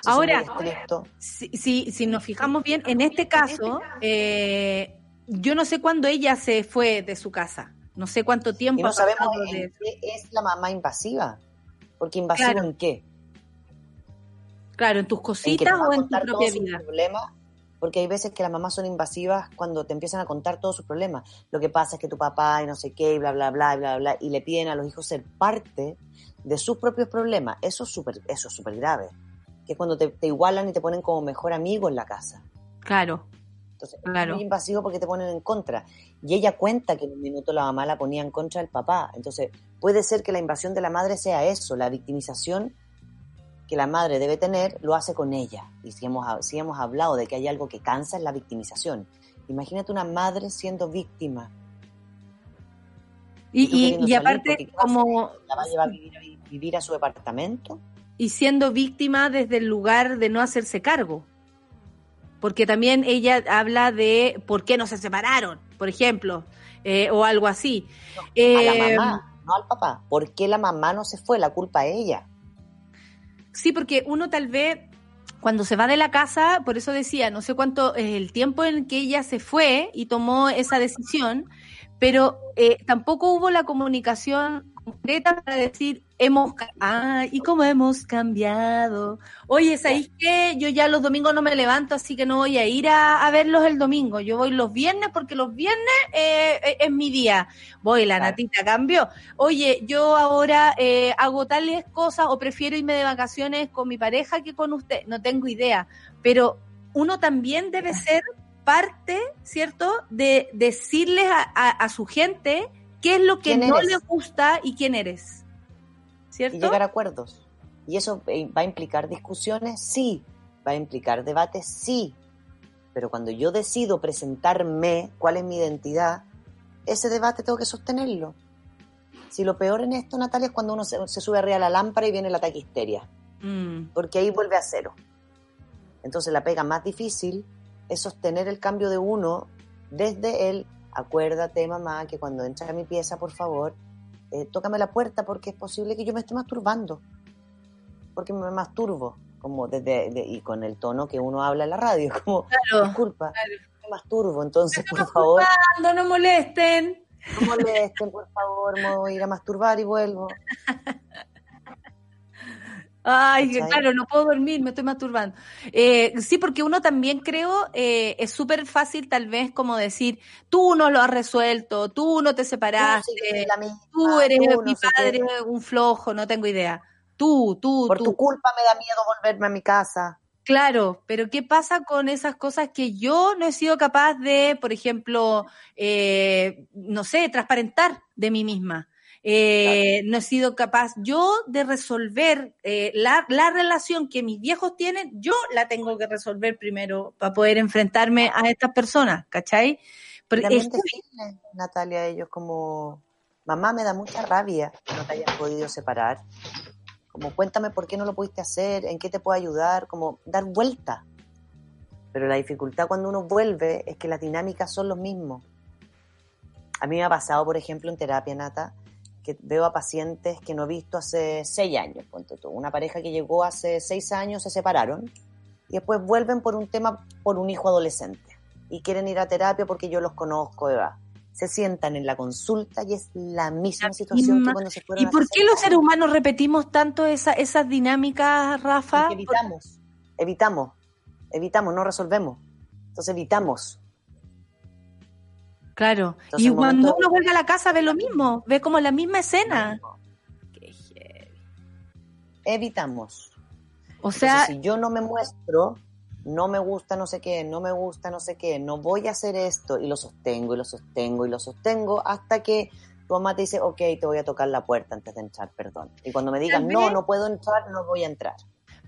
Ahora, estrictos, Si, si, si nos fijamos bien, en este caso, eh, yo no sé cuándo ella se fue de su casa. No sé cuánto tiempo y no sabemos en de- qué es la mamá invasiva. Porque invasivo Claro. en qué? Claro, en tus En cositas va o en tu propia vida. problemas, porque hay veces que las mamás son invasivas cuando te empiezan a contar todos sus problemas. Lo que pasa es que tu papá y no sé qué, y bla, bla, bla, y bla, bla, y le piden a los hijos ser parte de sus propios problemas. Eso es súper eso es súper grave. Que es cuando te, te igualan y te ponen como mejor amigo en la casa. Claro, Entonces, Claro. es muy invasivo porque te ponen en contra. Y ella cuenta que en un minuto la mamá la ponía en contra del papá. Entonces, puede ser que la invasión de la madre sea eso, la victimización que la madre debe tener, lo hace con ella. Y si hemos, si hemos hablado de que hay algo que cansa, es la victimización. Imagínate una madre siendo víctima. y, y, aparte, como ¿La va a llevar a vivir, a vivir a su departamento? y siendo víctima desde el lugar de no hacerse cargo. Porque también ella habla de por qué no se separaron, por ejemplo, eh, o algo así. a Eh, la mamá, no al papá. ¿Por qué la mamá no se fue? La culpa es ella. Sí, porque uno tal vez cuando se va de la casa, por eso decía, no sé cuánto es el tiempo en que ella se fue y tomó esa decisión, pero eh, tampoco hubo la comunicación concreta para decir, hemos, ah, y cómo hemos cambiado. Oye, ¿sabéis qué? Yo ya los domingos no me levanto, así que no voy a ir a, a verlos el domingo. Yo voy los viernes porque los viernes eh, eh, es mi día. Voy, la Claro. natita cambió. Oye, yo ahora eh, hago tales cosas o prefiero irme de vacaciones con mi pareja que con usted. No tengo idea. Pero uno también debe ser parte, ¿cierto? De decirles a, a- a su gente qué es lo que ¿Quién no eres? le gusta y quién eres. ¿Cierto? y llegar a acuerdos. ¿Y eso eh, va a implicar discusiones? Sí. ¿Va a implicar debates? Sí. Pero cuando yo decido presentarme, cuál es mi identidad, ese debate tengo que sostenerlo. Si lo peor en esto, Natalia, es cuando uno se, se sube arriba de la lámpara y viene el ataque histeria, Mm. porque ahí vuelve a cero. Entonces la pega más difícil es sostener el cambio de uno desde el, acuérdate mamá, que cuando entra a mi pieza, por favor, eh, tócame la puerta porque es posible que yo me esté masturbando, porque me masturbo, como desde, de- y con el tono que uno habla en la radio, como, Claro. disculpa, me masturbo, entonces por favor, No molesten. no molesten, por favor, me voy a ir a masturbar y vuelvo. Ay, ¿Cachai? claro, no puedo dormir, me estoy masturbando. Eh, sí, porque uno también creo, eh, es súper fácil tal vez como decir, tú no lo has resuelto, tú no te separaste, misma, tú eres tú mi no padre, un flojo, no tengo idea. Tú, tú, Por tú. tu culpa me da miedo volverme a mi casa. Claro, pero ¿qué pasa con esas cosas que yo no he sido capaz de, por ejemplo, eh, no sé, transparentar de mí misma? Eh, No he sido capaz yo de resolver eh, la, la relación que mis viejos tienen, yo la tengo que resolver primero para poder enfrentarme a estas personas, ¿cachai? Pero es- decirle, Natalia, ellos como, mamá, me da mucha rabia que no te hayas podido separar. Como, cuéntame por qué no lo pudiste hacer, en qué te puedo ayudar, como dar vuelta. Pero la dificultad cuando uno vuelve es que las dinámicas son los mismos. A mí me ha pasado, por ejemplo, en terapia, Nata, que veo a pacientes que no he visto hace seis años, ponte tú. Una pareja que llegó hace seis años, se separaron, y después vuelven por un tema, por un hijo adolescente. Y quieren ir a terapia porque yo los conozco, Eva. Se sientan en la consulta y es la misma situación misma. que cuando se fueron ¿Y por qué los seres humanos repetimos tanto esa, esas dinámicas, Rafa? Porque evitamos, evitamos, evitamos, no resolvemos. Entonces evitamos. Claro. Entonces, y cuando momento- uno vuelve a la casa ve lo mismo, ve como la misma escena. Qué. Evitamos. O Entonces, sea, si yo no me muestro, no me gusta no sé qué, no me gusta no sé qué, no voy a hacer esto, y lo sostengo, y lo sostengo, y lo sostengo, hasta que tu mamá te dice, ok, te voy a tocar la puerta antes de entrar, perdón. Y cuando me digan, no, no puedo entrar, no voy a entrar.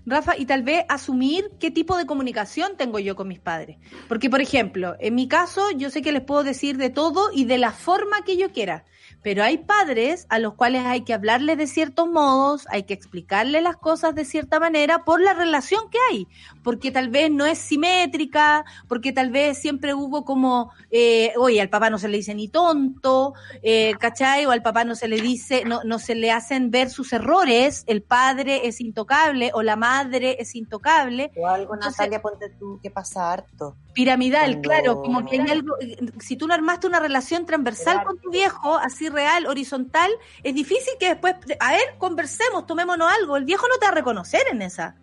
Rafa, y tal vez asumir qué tipo de comunicación tengo yo con mis padres. Porque, por ejemplo, en mi caso, yo sé que les puedo decir de todo y de la forma que yo quiera. Pero hay padres a los cuales hay que hablarles de ciertos modos, hay que explicarles las cosas de cierta manera por la relación que hay. Porque tal vez no es simétrica, porque tal vez siempre hubo como, eh, oye, al papá no se le dice ni tonto, eh, ¿cachai? O al papá no se le dice, no, no se le hacen ver sus errores, el padre es intocable o la madre es intocable. O algo, Entonces- Natalia, ponte tú, que pasa harto. Piramidal, Cuando- claro, como que hay algo, eh, si tú no armaste una relación transversal con tu viejo, así real, horizontal, es difícil que después, a ver, conversemos, tomémonos algo, el viejo no te va a reconocer en esa.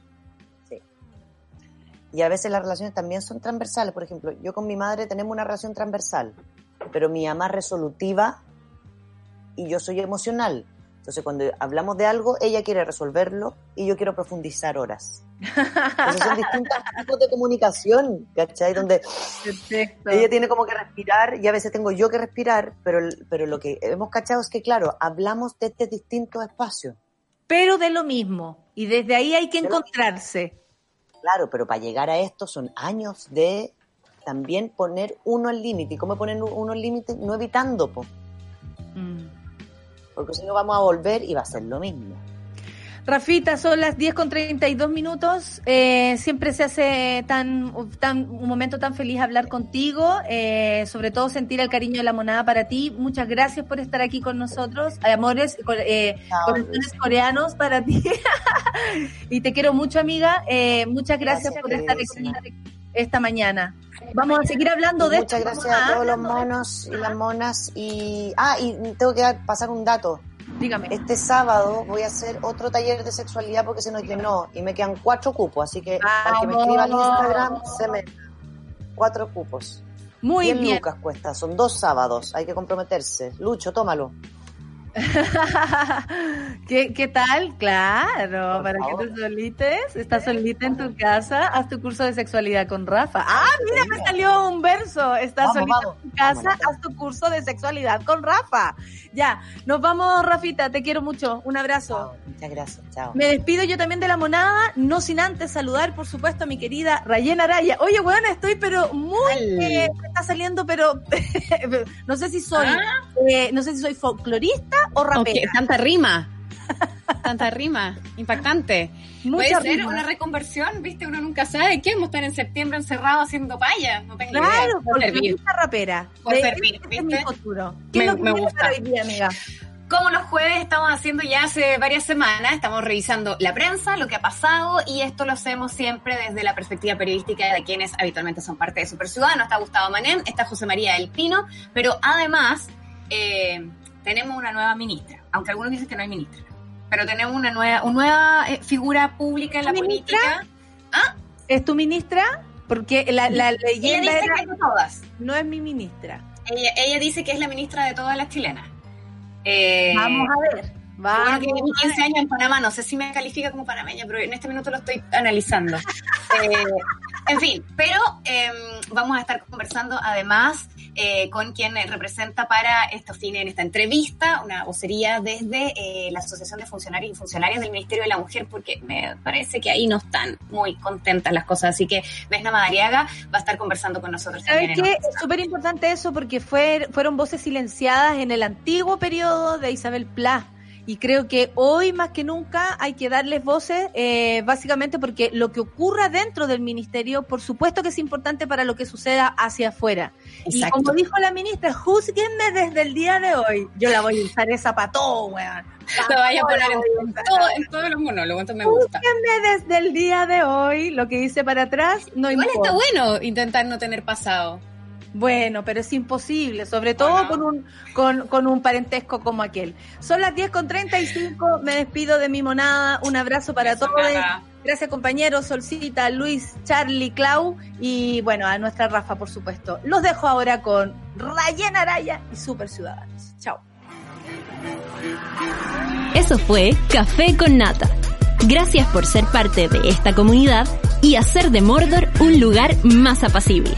Y a veces las relaciones también son transversales. Por ejemplo, yo con mi madre tenemos una relación transversal, pero mi mamá es resolutiva y yo soy emocional. Entonces, cuando hablamos de algo, ella quiere resolverlo y yo quiero profundizar horas. Entonces, son distintos tipos de comunicación, ¿cachai? Donde Perfecto. ella tiene como que respirar y a veces tengo yo que respirar, pero, pero lo que hemos cachado es que, claro, hablamos de este distintos espacios. Pero de lo mismo, y desde ahí hay que De lo encontrarse. Claro, pero para llegar a esto son años de también poner uno al límite. ¿Y cómo poner uno al límite? No evitando, po. Mm. Porque si no vamos a volver y va a ser lo mismo. Rafita, son las 10 con 32 minutos. Eh, siempre se hace tan, tan un momento tan feliz hablar contigo, eh, sobre todo sentir el cariño de la monada para ti. Muchas gracias por estar aquí con nosotros. Amores, co- eh, corazones coreanos para ti. y te quiero mucho, amiga. Muchas gracias, Gracias, por estar aquí esta mañana. Vamos a seguir hablando de Muchas esto. gracias Vamos a todos los monos y las monas. Y, ah, y tengo que pasar un dato. Dígame. Este sábado voy a hacer otro taller de sexualidad porque se nos llenó y me quedan cuatro cupos. Así que al que me escriba al. Instagram se me cuatro cupos. Muy 10 bien. lucas cuesta, son dos sábados, hay que comprometerse. Lucho, tómalo. ¿Qué, ¿Qué tal? Claro, Por para favor. que te solites, estás solita en tu casa, haz tu curso de sexualidad con Rafa. Ah, mira, me salió un verso. Estás Vamos, solita vamos. en tu casa, haz tu curso de sexualidad con Rafa. Ya, nos vamos, Rafita, te quiero mucho. Un abrazo. Chao, Muchas gracias, chao. Me despido yo también de la monada, no sin antes saludar, por supuesto, a mi querida Rayen Araya. Oye, bueno, estoy pero muy... eh, me está saliendo, pero no sé si soy, Ah. eh, no sé si soy folclorista o rapera? Ok, tanta rima. Tanta rima, impactante. Mucha Puede ser rima. una reconversión, ¿viste? Uno nunca sabe. ¿Qué? Vamos a estar en septiembre encerrados haciendo paya. No tengo idea. Claro, porque servir. esta rapera. De- servir, este es mi ¿viste? futuro. ¿Qué Me- es lo que me gusta. para hoy día, amiga? Como los jueves estamos haciendo ya hace varias semanas, estamos revisando la prensa, lo que ha pasado, y esto lo hacemos siempre desde la perspectiva periodística de quienes habitualmente son parte de Super Ciudadano. Está Gustavo Manén, está José María del Pino, pero además eh, tenemos una nueva ministra, aunque algunos dicen que no hay ministra, pero tenemos una nueva, una nueva eh, figura pública en la ¿Ministra? política. ¿Es tu ministra? Porque la, la Ella leyenda dice era, que es de todas. no es mi ministra. Ella, ella dice que es la ministra de todas las chilenas. Eh, Vamos a ver. Bueno, Vamos que viví 15 años en Panamá, no sé si me califica como panameña, pero en este minuto lo estoy analizando. Eh, en fin, pero eh, vamos a estar conversando además eh, con quien representa para estos fines en esta entrevista, una vocería desde eh, la Asociación de Funcionarios y Funcionarias del Ministerio de la Mujer, porque me parece que ahí no están muy contentas las cosas. Así que Vesna Madariaga va a estar conversando con nosotros. ¿Sabes qué? Es súper importante eso porque fue, fueron voces silenciadas en el antiguo periodo de Isabel Pla. Y creo que hoy más que nunca hay que darles voces, eh, básicamente porque lo que ocurra dentro del ministerio, por supuesto que es importante para lo que suceda hacia afuera. Y como dijo la ministra, juzguenme desde el día de hoy. Yo la voy a usar esa para todo, weón. Lo vaya a poner en, todo- en todos los monólogos, entonces me gusta. Júzguenme desde el día de hoy. Lo que hice para atrás no Igual importa. está bueno intentar no tener pasado. Bueno, pero es imposible, sobre todo Bueno. con un con, con un parentesco como aquel. Son las 10 con 35, me despido de mi monada, un abrazo para todos. Gracias compañeros, Solcita, Luis, Charlie, Clau y bueno, a nuestra Rafa, por supuesto. Los dejo ahora con Rayen Araya y Super Ciudadanos. Chao. Eso fue Café con Nata. Gracias por ser parte de esta comunidad y hacer de Mordor un lugar más apacible.